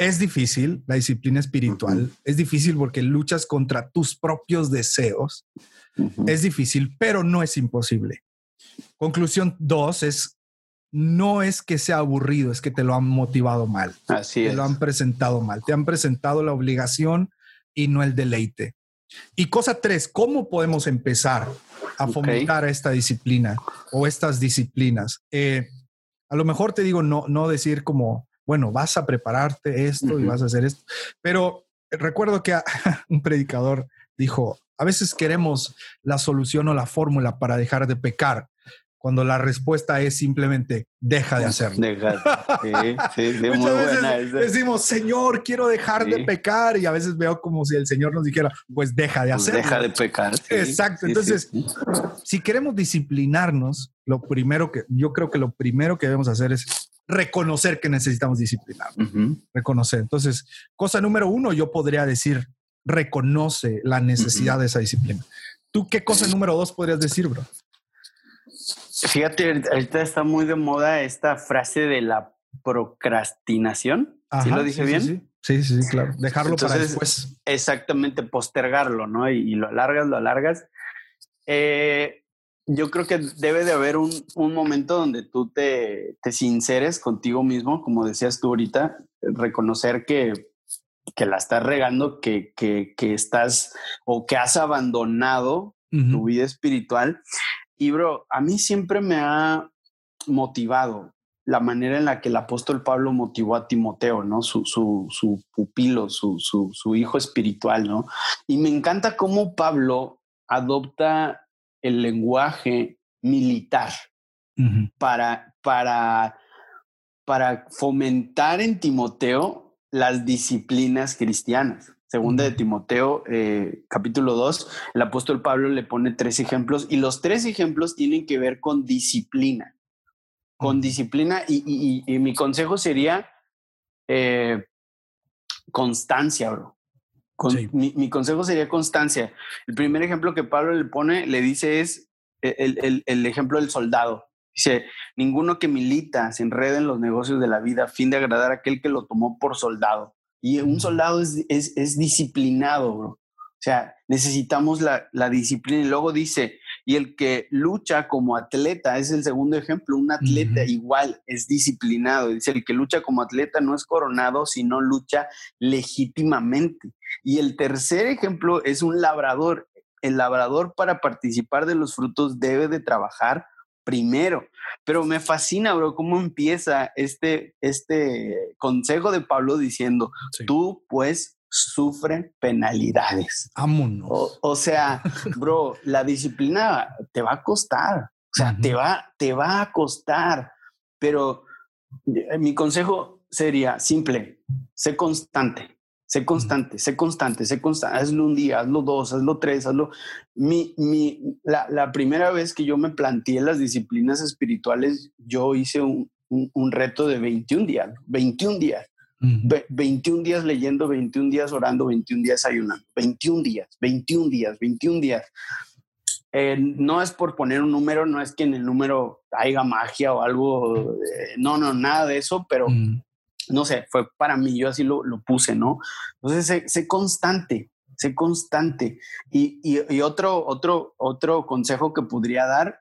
es difícil la disciplina espiritual, es difícil porque luchas contra tus propios deseos, es difícil, pero no es imposible. Conclusión dos es, no es que sea aburrido, es que te lo han motivado mal. Así te lo han presentado mal, te han presentado la obligación y no el deleite. Y cosa tres, ¿cómo podemos empezar a fomentar esta disciplina o estas disciplinas? Eh, a lo mejor te digo, no, no decir como, bueno, vas a prepararte esto y vas a hacer esto, pero recuerdo que un predicador dijo, a veces queremos la solución o la fórmula para dejar de pecar, cuando la respuesta es simplemente deja de hacerlo. Deja. Sí, sí, muy buena decimos, Señor, quiero dejar de pecar y a veces veo como si el Señor nos dijera, pues deja de pues hacerlo. deja de pecar. Exacto. Entonces, si queremos disciplinarnos, lo primero que yo creo que lo primero que debemos hacer es reconocer que necesitamos disciplinar. Reconocer. Entonces, cosa número uno, yo podría decir, reconoce la necesidad de esa disciplina. ¿Tú qué cosa número dos podrías decir, bro? Fíjate, ahorita está muy de moda esta frase de la procrastinación. ¿Sí lo dije bien? Sí, sí, sí, claro. Dejarlo para después. Exactamente, postergarlo, ¿no? Y, lo alargas, lo alargas. Eh, yo creo que debe de haber un, momento donde tú te, te, sinceres contigo mismo, como decías tú ahorita, reconocer que, que la estás regando, que, que, que, estás o que has abandonado tu vida espiritual y bro, a mí siempre me ha motivado la manera en la que el apóstol Pablo motivó a Timoteo, ¿no? Su, su, pupilo, su, su, hijo espiritual, ¿no? Y me encanta cómo Pablo adopta el lenguaje militar para, para, para fomentar en Timoteo las disciplinas cristianas. Segunda de Timoteo, eh, capítulo 2, el apóstol Pablo le pone tres ejemplos y los tres ejemplos tienen que ver con disciplina. Con disciplina y, mi consejo sería eh, constancia, bro. Mi, consejo sería constancia. El primer ejemplo que Pablo le pone, le dice es el, el ejemplo del soldado. Dice, ninguno que milita se enreda en los negocios de la vida a fin de agradar a aquel que lo tomó por soldado. Y un soldado es, es, disciplinado, bro. O sea, necesitamos la, la, disciplina. Y luego dice, y el que lucha como atleta, es el segundo ejemplo, un atleta igual es disciplinado. Dice, el que lucha como atleta no es coronado, sino lucha legítimamente. Y el tercer ejemplo es un labrador. El labrador para participar de los frutos debe de trabajar primero. Pero me fascina, bro, cómo empieza este, este consejo de Pablo diciendo, tú pues sufre penalidades. Vámonos. O, sea, bro, la disciplina te va a costar. O sea, te, va, te va a costar. Pero eh, mi consejo sería simple, sé constante. sé constante, sé constante, sé constante, hazlo un día, hazlo dos, hazlo tres, hazlo. Mi, mi, la, la primera vez que yo me planteé las disciplinas espirituales, yo hice un, un, reto de 21 días, 21 días. 21 días leyendo, 21 días orando, 21 días ayunando, 21 días, 21 días, 21 días. Eh, no es por poner un número, no es que en el número haya magia o algo, eh, no, no, nada de eso, pero no sé, fue para mí, yo así lo, lo puse, ¿no? Entonces, sé, constante, sé constante. Y, y, otro, otro, otro consejo que podría dar,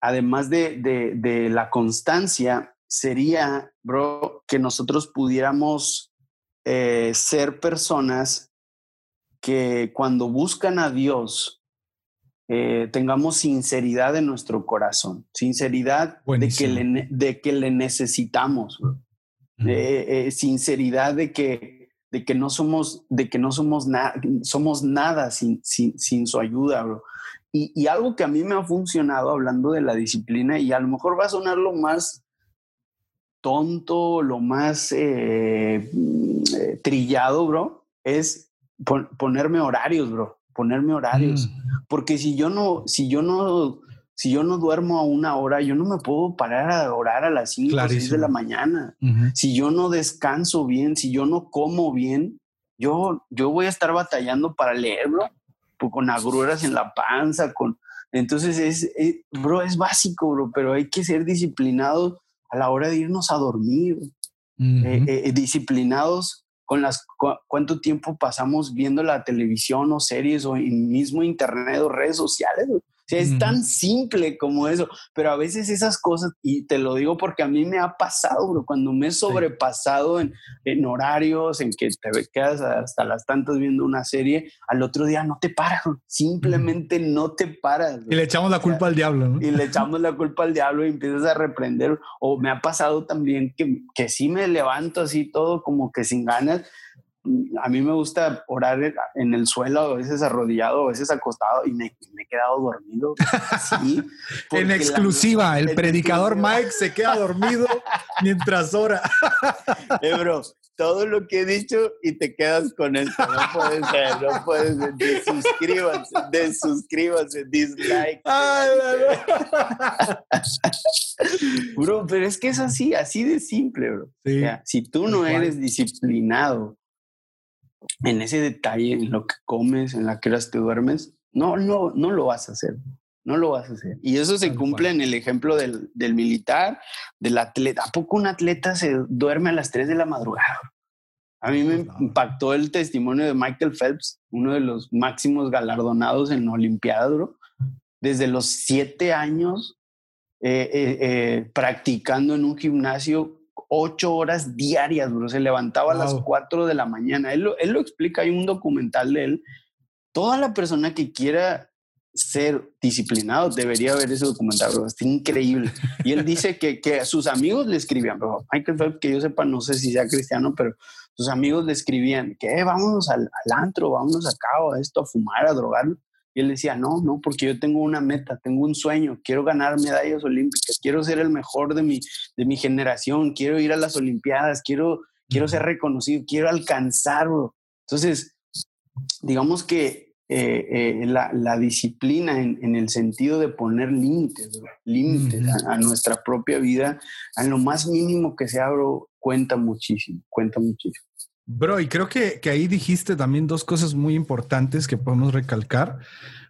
además de, de, de la constancia, sería, bro, que nosotros pudiéramos eh, ser personas que cuando buscan a Dios, eh, tengamos sinceridad en nuestro corazón, sinceridad de que, le, de que le necesitamos, eh, sinceridad de que, de que no somos, de que no somos, somos nada sin, sin, su ayuda, Y, y, algo que a mí me ha funcionado hablando de la disciplina, y a lo mejor va a sonar lo más tonto, lo más eh, trillado, bro, es ponerme horarios, bro ponerme horarios. Mm. Porque si yo no, si yo no, si yo no duermo a una hora, yo no me puedo parar a orar a las 5 o 6 de la mañana. Si yo no descanso bien, si yo no como bien, yo, yo voy a estar batallando para leerlo, pues, con agruras en la panza, con... Entonces es, bro, es básico, bro, pero hay que ser disciplinados a la hora de irnos a dormir. Eh, eh, disciplinados con las cuánto tiempo pasamos viendo la televisión o series o mismo internet o redes sociales es tan simple como eso, pero a veces esas cosas, y te lo digo porque a mí me ha pasado, bro, cuando me he sobrepasado en, en, horarios, en que te quedas hasta las tantas viendo una serie, al otro día no te paras, simplemente no te paras. Y le echamos la culpa al diablo, ¿no? Y le echamos la culpa al diablo y empiezas a reprender. O me ha pasado también que, que sí me levanto así todo como que sin ganas a mí me gusta orar en el suelo, a veces arrodillado, a veces acostado y me, he quedado dormido. Sí, en exclusiva, el predicador Mike se queda dormido mientras ora. Eh, bro, todo lo que he dicho y te quedas con esto. No puede ser, no puede ser. Desuscríbanse, desuscríbanse, dislike. bro, pero es que es así, así de simple, bro. si tú no eres disciplinado en ese detalle, en lo que comes, en la que horas te duermes, no, no, no lo vas a hacer. No lo vas a hacer. Y eso se cumple en el ejemplo del, del, militar, del atleta. ¿A poco un atleta se duerme a las 3 de la madrugada? A mí me impactó el testimonio de Michael Phelps, uno de los máximos galardonados en Olimpiada, Desde los siete años eh, eh, eh, practicando en un gimnasio ocho horas diarias, bro. Se levantaba a las cuatro de la mañana. Él lo, él lo explica, hay un documental de él. Toda la persona que quiera ser disciplinado debería ver ese documental, bro. Está increíble. Y él dice que, que sus amigos le escribían, bro. Michael Phelps, que yo sepa, no sé si sea cristiano, pero sus amigos le escribían que eh, vámonos al, al, antro, vámonos acá a esto, a fumar, a drogar. Y él decía, no, no, porque yo tengo una meta, tengo un sueño, quiero ganar medallas olímpicas, quiero ser el mejor de mi, de mi generación, quiero ir a las Olimpiadas, quiero, quiero ser reconocido, quiero alcanzarlo. Entonces, digamos que eh, eh, la, la, disciplina en, en, el sentido de poner límites, límites a, nuestra propia vida, a lo más mínimo que sea, bro, cuenta muchísimo, cuenta muchísimo. Bro, y creo que, que, ahí dijiste también dos cosas muy importantes que podemos recalcar.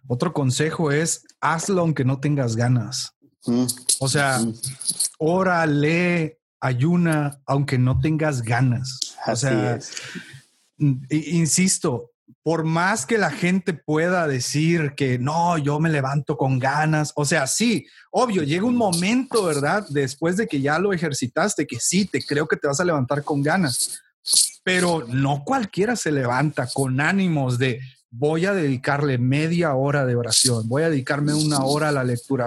Otro consejo es hazlo aunque no tengas ganas. Mm. O sea, ora, lee, ayuna, aunque no tengas ganas. o sea, insisto, por más que la gente pueda decir que no, yo me levanto con ganas, o sea, sí, obvio, llega un momento, ¿verdad? Después de que ya lo ejercitaste, que sí, te creo que te vas a levantar con ganas pero no cualquiera se levanta con ánimos de voy a dedicarle media hora de oración, voy a dedicarme una hora a la lectura.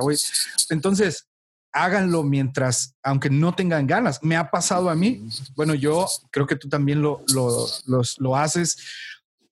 Entonces, háganlo mientras, aunque no tengan ganas. Me ha pasado a mí. Bueno, yo creo que tú también lo, lo, haces.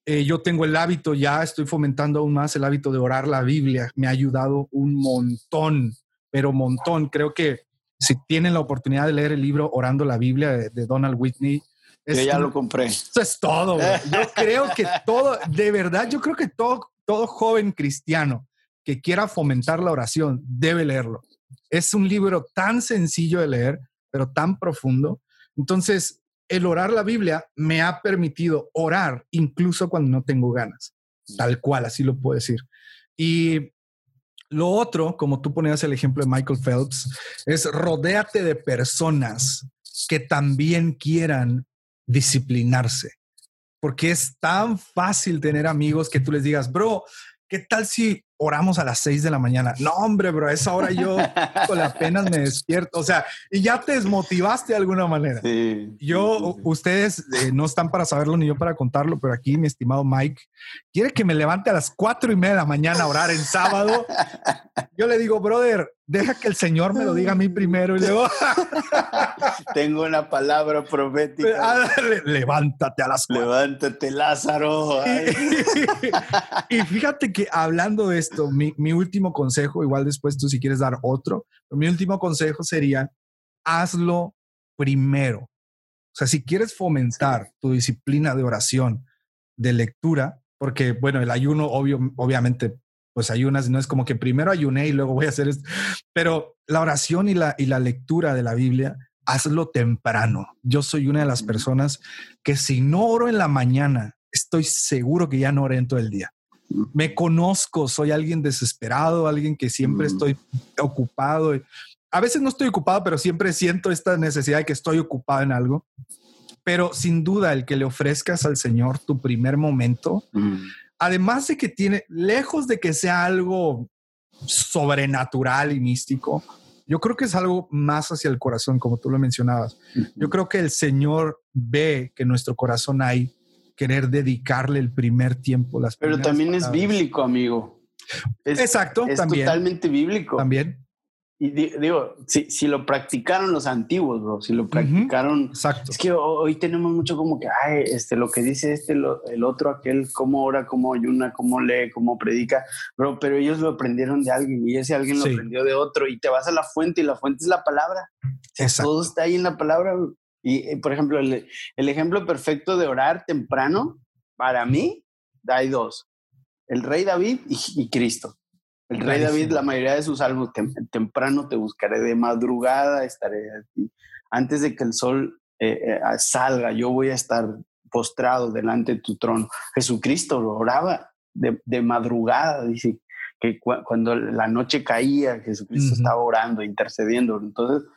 Eh, yo tengo el hábito, ya estoy fomentando aún más el hábito de orar la Biblia. Me ha ayudado un montón, pero montón. Creo que si tienen la oportunidad de leer el libro Orando la Biblia de Donald Whitney, yo ya lo compré. Eso es todo. Yo creo que todo, de verdad, yo creo que todo, todo joven cristiano que quiera fomentar la oración debe leerlo. Es un libro tan sencillo de leer, pero tan profundo. Entonces, el orar la Biblia me ha permitido orar incluso cuando no tengo ganas, tal cual, así lo puedo decir. Y lo otro, como tú ponías el ejemplo de Michael Phelps, es rodéate de personas que también quieran disciplinarse. Porque es tan fácil tener amigos que tú les digas, bro, ¿qué tal si oramos a las 6 de la mañana? No, hombre, bro, a esa hora yo con apenas me despierto. O sea, y ya te desmotivaste de alguna manera. yo, ustedes eh, no están para saberlo ni yo para contarlo, pero aquí mi estimado Mike quiere que me levante a las 4 y media de la mañana a orar en sábado. Yo le digo, brother, deja que el Señor me lo diga a mí primero y luego. Tengo una palabra profética. Ah, levántate a las cuatro. Levántate, Lázaro. y fíjate que hablando de esto, mi, mi, último consejo, igual después tú si quieres dar otro, pero mi último consejo sería, hazlo primero. O sea, si quieres fomentar tu disciplina de oración, de lectura, porque bueno, el ayuno obvio, obviamente pues ayunas, no es como que primero ayuné y luego voy a hacer esto, pero la oración y la, y la lectura de la Biblia, hazlo temprano. Yo soy una de las personas que si no oro en la mañana, estoy seguro que ya no oré en todo el día. Me conozco, soy alguien desesperado, alguien que siempre estoy ocupado. A veces no estoy ocupado, pero siempre siento esta necesidad de que estoy ocupado en algo. Pero sin duda, el que le ofrezcas al Señor tu primer momento, además de que tiene, lejos de que sea algo sobrenatural y místico, yo creo que es algo más hacia el corazón, como tú lo mencionabas. Yo creo que el Señor ve que en nuestro corazón hay querer dedicarle el primer tiempo. Las Pero también es bíblico, amigo. Exacto, es también. totalmente bíblico. También. Y digo, si, si, lo practicaron los antiguos, bro, si lo practicaron. Exacto. Es que hoy tenemos mucho como que, ay, este, lo que dice este, el otro, aquel, cómo ora, cómo ayuna, cómo lee, cómo predica, bro, pero ellos lo aprendieron de alguien y ese alguien lo aprendió de otro y te vas a la fuente y la fuente es la palabra. Exacto. Todo está ahí en la palabra. Y, eh, por ejemplo, el, el ejemplo perfecto de orar temprano, para mí, hay dos: el rey David y, y Cristo. El rey David, la mayoría de sus salmos, temprano te buscaré de madrugada, estaré aquí. Antes de que el sol eh, eh, salga, yo voy a estar postrado delante de tu trono. Jesucristo lo oraba de, madrugada, dice que cuando la noche caía, Jesucristo estaba orando, intercediendo. Entonces,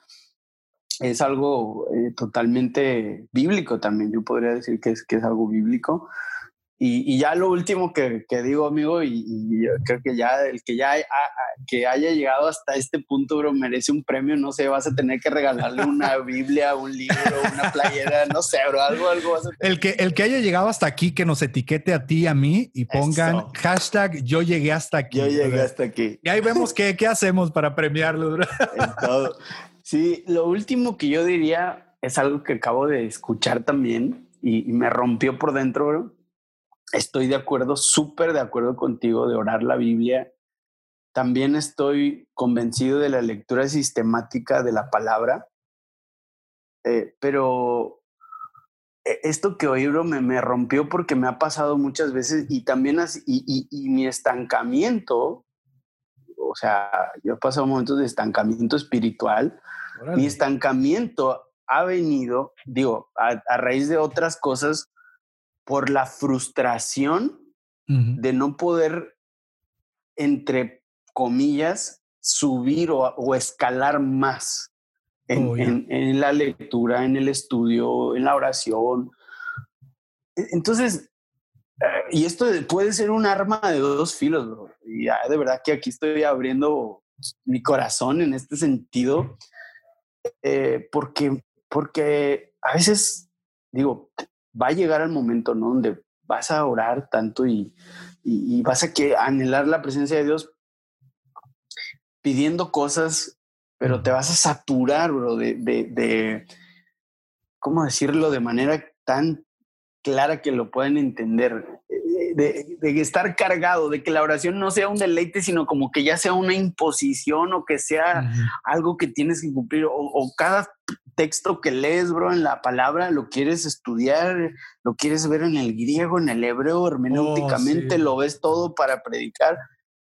es algo eh, totalmente bíblico también. Yo podría decir que es, que es algo bíblico. Y, ya lo último que, digo, amigo, y, creo que ya el que ya que haya llegado hasta este punto, bro, merece un premio. No sé, vas a tener que regalarle una Biblia, un libro, una playera, no sé, bro, algo, algo vas a El que, el que haya llegado hasta aquí, que nos etiquete a ti y a mí y pongan hashtag yo llegué hasta aquí. Yo llegué hasta aquí. Y ahí vemos qué, qué hacemos para premiarlo, bro. todo. Sí, lo último que yo diría es algo que acabo de escuchar también y, me rompió por dentro, estoy de acuerdo, súper de acuerdo contigo de orar la Biblia. También estoy convencido de la lectura sistemática de la palabra, eh, pero e, esto que oí, bro, me, me, rompió porque me ha pasado muchas veces y también así, y, y, mi estancamiento, o sea, yo he pasado momentos de estancamiento espiritual, mi estancamiento ha venido, digo, a raíz de otras cosas por la frustración de no poder, entre comillas, subir o, escalar más oh, en, la lectura, en el estudio, en la oración. E, entonces, eh, y esto puede ser un arma de dos filos, y de verdad que aquí estoy abriendo mi corazón en este sentido, eh, porque, porque a veces, digo, va a llegar el momento, ¿no? Donde vas a orar tanto y, y, vas a anhelar la presencia de Dios pidiendo cosas, pero te vas a saturar, bro, de, de, de, ¿cómo decirlo? De manera tan clara que lo pueden entender. De, de, estar cargado, de que la oración no sea un deleite, sino como que ya sea una imposición o que sea algo que tienes que cumplir, o, o cada texto que lees, bro, en la palabra, lo quieres estudiar, lo quieres ver en el griego, en el hebreo, hermenéuticamente, oh, lo ves todo para predicar.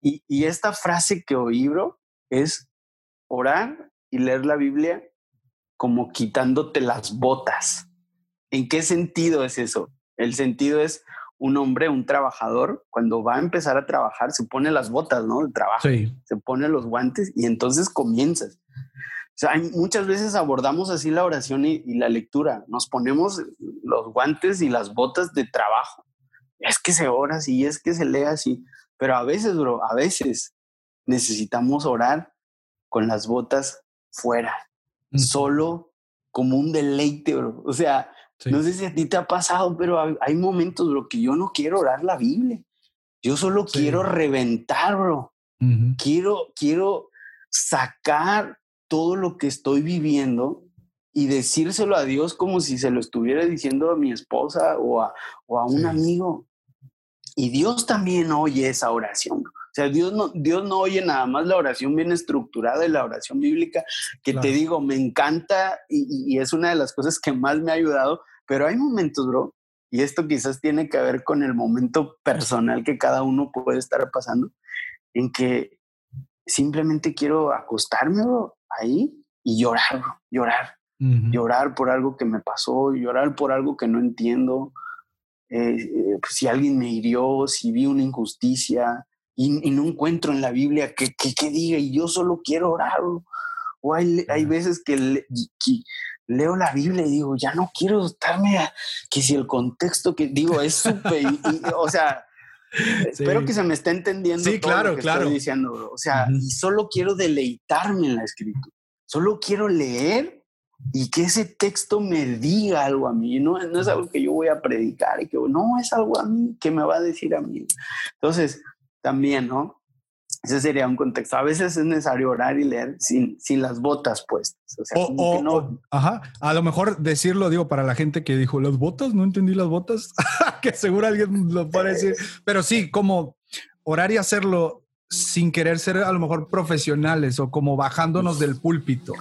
Y, y esta frase que oí, bro, es orar y leer la Biblia como quitándote las botas. ¿En qué sentido es eso? El sentido es un hombre, un trabajador, cuando va a empezar a trabajar, se pone las botas, ¿no? De trabajo. Se pone los guantes y entonces comienzas. O sea, muchas veces abordamos así la oración y, y, la lectura. Nos ponemos los guantes y las botas de trabajo. Es que se ora así, es que se lee así. Pero a veces, bro, a veces necesitamos orar con las botas fuera, solo como un deleite, bro. O sea, no sé si a ti te ha pasado, pero hay, momentos, bro, que yo no quiero orar la Biblia. Yo solo quiero reventar, bro. Quiero, quiero sacar todo lo que estoy viviendo y decírselo a Dios como si se lo estuviera diciendo a mi esposa o a, o a un amigo. Y Dios también oye esa oración. O sea, Dios no, Dios no oye nada más la oración bien estructurada y la oración bíblica, que te digo, me encanta y, y, es una de las cosas que más me ha ayudado, pero hay momentos, bro, y esto quizás tiene que ver con el momento personal que cada uno puede estar pasando, en que simplemente quiero acostarme, bro, ahí y llorar, bro, llorar. Llorar por algo que me pasó, llorar por algo que no entiendo, eh, eh, pues, si alguien me hirió, si vi una injusticia, y, no encuentro en la Biblia que, que, diga y yo solo quiero orar. O hay, hay veces que, leo la Biblia y digo, ya no quiero estarme a, que si el contexto que digo es súper, o sea, espero que se me esté entendiendo. Sí, claro, claro. Estoy diciendo, O sea, y solo quiero deleitarme en la escritura. Solo quiero leer y que ese texto me diga algo a mí. No, no es algo que yo voy a predicar y que no es algo a mí que me va a decir a mí. Entonces, también, ¿no? Ese sería un contexto. A veces es necesario orar y leer sin, sin las botas puestas. O sea, o, no... ajá. A lo mejor decirlo, digo, para la gente que dijo, ¿las botas? No entendí las botas. que seguro alguien lo puede decir. Pero sí, como orar y hacerlo sin querer ser a lo mejor profesionales o como bajándonos del púlpito.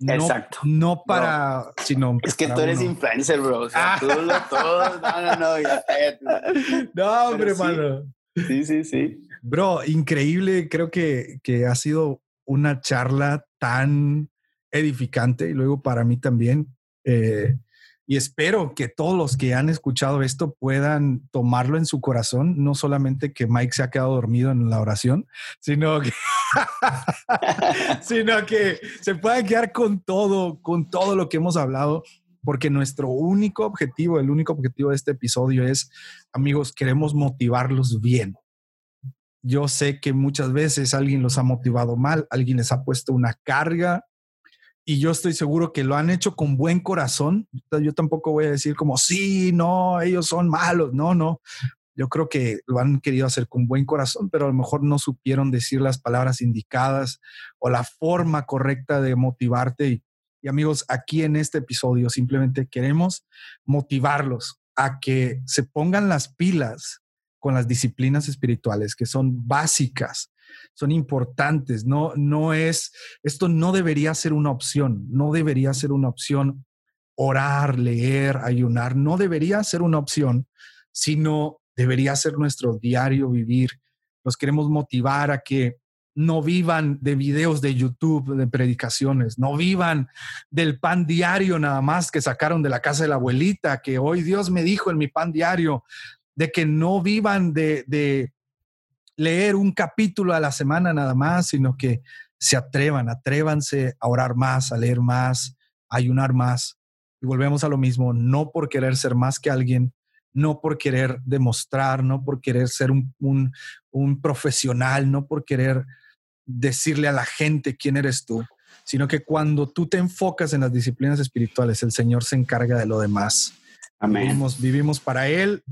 Exacto. No para, sino. Es que tú eres influencer, bro. O sea, tú lo todo. No, no, no. Ya, no, hombre, mano. Sí, sí, sí. Bro, increíble. Creo que, que ha sido una charla tan edificante y luego para mí también. Eh, y espero que todos los que han escuchado esto puedan tomarlo en su corazón, no solamente que Mike se ha quedado dormido en la oración, sino que, sino que se puedan quedar con todo, con todo lo que hemos hablado porque nuestro único objetivo, el único objetivo de este episodio es, amigos, queremos motivarlos bien. Yo sé que muchas veces alguien los ha motivado mal, alguien les ha puesto una carga y yo estoy seguro que lo han hecho con buen corazón. Yo tampoco voy a decir como, sí, no, ellos son malos, no, no. Yo creo que lo han querido hacer con buen corazón, pero a lo mejor no supieron decir las palabras indicadas o la forma correcta de motivarte. Y y amigos, aquí en este episodio simplemente queremos motivarlos a que se pongan las pilas con las disciplinas espirituales que son básicas, son importantes. No, no es, esto no debería ser una opción, no debería ser una opción orar, leer, ayunar, no debería ser una opción, sino debería ser nuestro diario vivir. Los queremos motivar a que no vivan de videos de YouTube, de predicaciones, no vivan del pan diario nada más que sacaron de la casa de la abuelita, que hoy Dios me dijo en mi pan diario, de que no vivan de, de leer un capítulo a la semana nada más, sino que se atrevan, atrévanse a orar más, a leer más, a ayunar más. Y volvemos a lo mismo, no por querer ser más que alguien, no por querer demostrar, no por querer ser un, un, un profesional, no por querer decirle a la gente quién eres tú, sino que cuando tú te enfocas en las disciplinas espirituales, el Señor se encarga de lo demás. Amén. Vivimos, para Él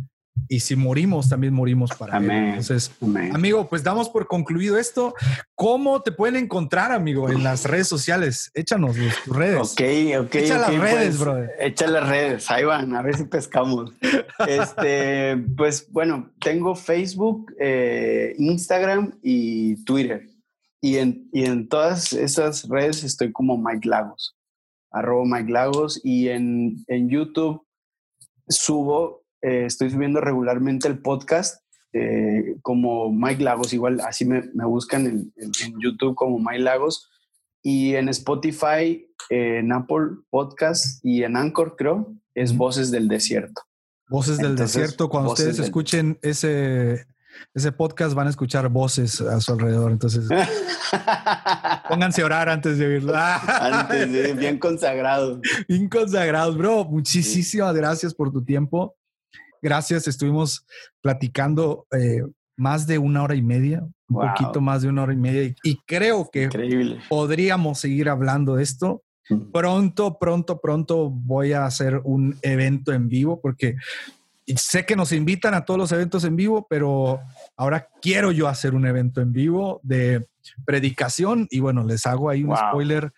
y si morimos, también morimos para Él. Entonces, amigo, pues damos por concluido esto. ¿Cómo te pueden encontrar, amigo, en las redes sociales? Échanos tus redes. Ok, ok. Echa las redes, pues, brother. Echa las redes, ahí van, a ver si pescamos. este, pues bueno, tengo Facebook, eh, Instagram y Twitter. Y en, y en todas esas redes estoy como Mike Lagos. arroba Mike Lagos, y en, en YouTube subo, eh, estoy subiendo regularmente el podcast eh, como Mike Lagos, igual así me, me buscan en, en, YouTube como Mike Lagos, y en Spotify, en Apple Podcast y en Anchor creo, es Voces del Desierto. Voces del Desierto, cuando ustedes escuchen ese ese podcast van a escuchar voces a su alrededor. Entonces, pónganse a orar antes de oírlo. antes de, bien consagrados. Bien consagrados, bro. Muchísimas gracias por tu tiempo. Gracias. Estuvimos platicando eh, más de una hora y media, un poquito más de una hora y media. Y, creo que podríamos seguir hablando de esto. Pronto, pronto, pronto voy a hacer un evento en vivo porque sé que nos invitan a todos los eventos en vivo, pero ahora quiero yo hacer un evento en vivo de predicación y bueno, les hago ahí un spoiler.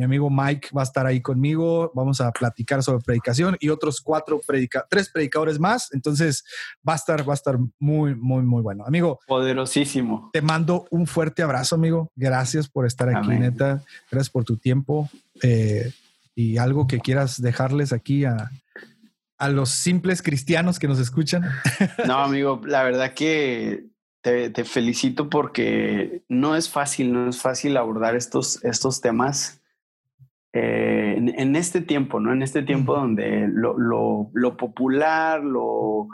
Mi amigo Mike va a estar ahí conmigo. Vamos a platicar sobre predicación y otros cuatro predica tres predicadores más. Entonces va a estar, va a estar muy, muy, muy bueno. Amigo. Poderosísimo. Te mando un fuerte abrazo, amigo. Gracias por estar aquí, neta. Gracias por tu tiempo. Eh, y algo que quieras dejarles aquí a, a los simples cristianos que nos escuchan? No, amigo, la verdad que te, felicito porque no es fácil, no es fácil abordar estos, estos temas eh, en, este tiempo, ¿no? En este tiempo donde lo, lo, popular, lo,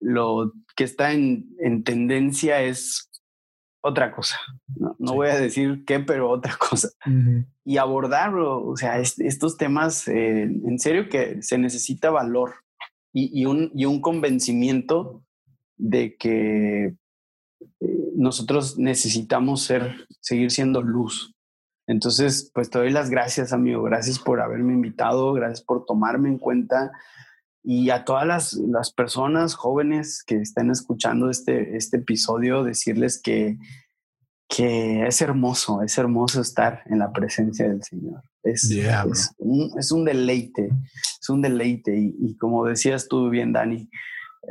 lo que está en, en tendencia es otra cosa. No, voy a decir qué, pero otra cosa. Y abordarlo, o sea, estos temas, eh, en serio que se necesita valor y, un, y un, convencimiento de que eh, nosotros necesitamos ser, seguir siendo luz. Entonces, pues te doy las gracias, amigo. Gracias por haberme invitado, gracias por tomarme en cuenta. Y a todas las, las personas jóvenes que estén escuchando este, este episodio, decirles que, que es hermoso, es hermoso estar en la presencia del Señor. Es, es, un, es un, deleite, es un deleite. Y, como decías tú bien, Dani,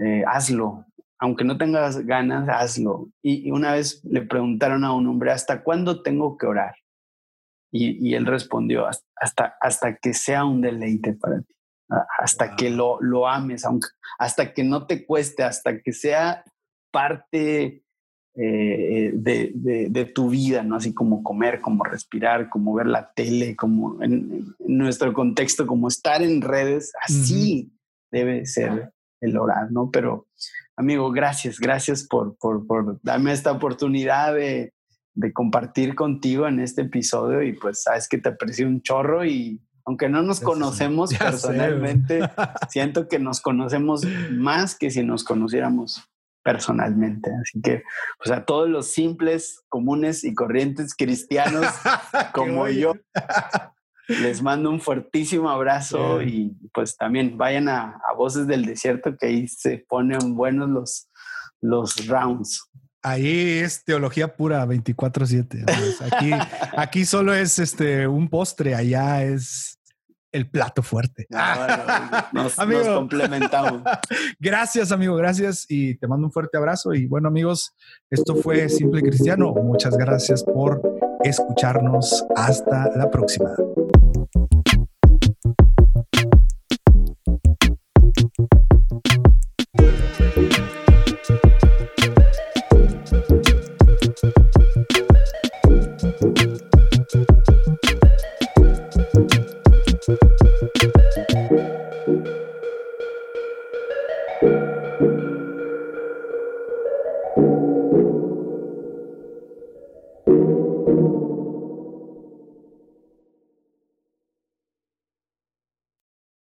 eh, hazlo. Aunque no tengas ganas, hazlo. Y, una vez le preguntaron a un hombre, ¿hasta cuándo tengo que orar? Y, y él respondió, hasta, hasta que sea un deleite para ti hasta que lo, lo ames, aunque, hasta que no te cueste, hasta que sea parte eh, de, de, tu vida, ¿no? Así como comer, como respirar, como ver la tele, como en, nuestro contexto, como estar en redes, así debe ser el orar, ¿no? Pero, amigo, gracias, gracias por, por, por darme esta oportunidad de, de compartir contigo en este episodio y pues sabes que te aprecio un chorro y aunque no nos conocemos personalmente, siento que nos conocemos más que si nos conociéramos personalmente. Así que, pues a todos los simples, comunes y corrientes cristianos como yo, les mando un fuertísimo abrazo y pues también vayan a, Voces del Desierto, que ahí se ponen buenos los, los rounds. Ahí es teología pura 24/7. Aquí, aquí solo es este un postre, allá es el plato fuerte. Ah, nos, complementamos. gracias, amigo, gracias y te mando un fuerte abrazo. Y bueno, amigos, esto fue Simple Cristiano. Muchas gracias por escucharnos. Hasta la próxima.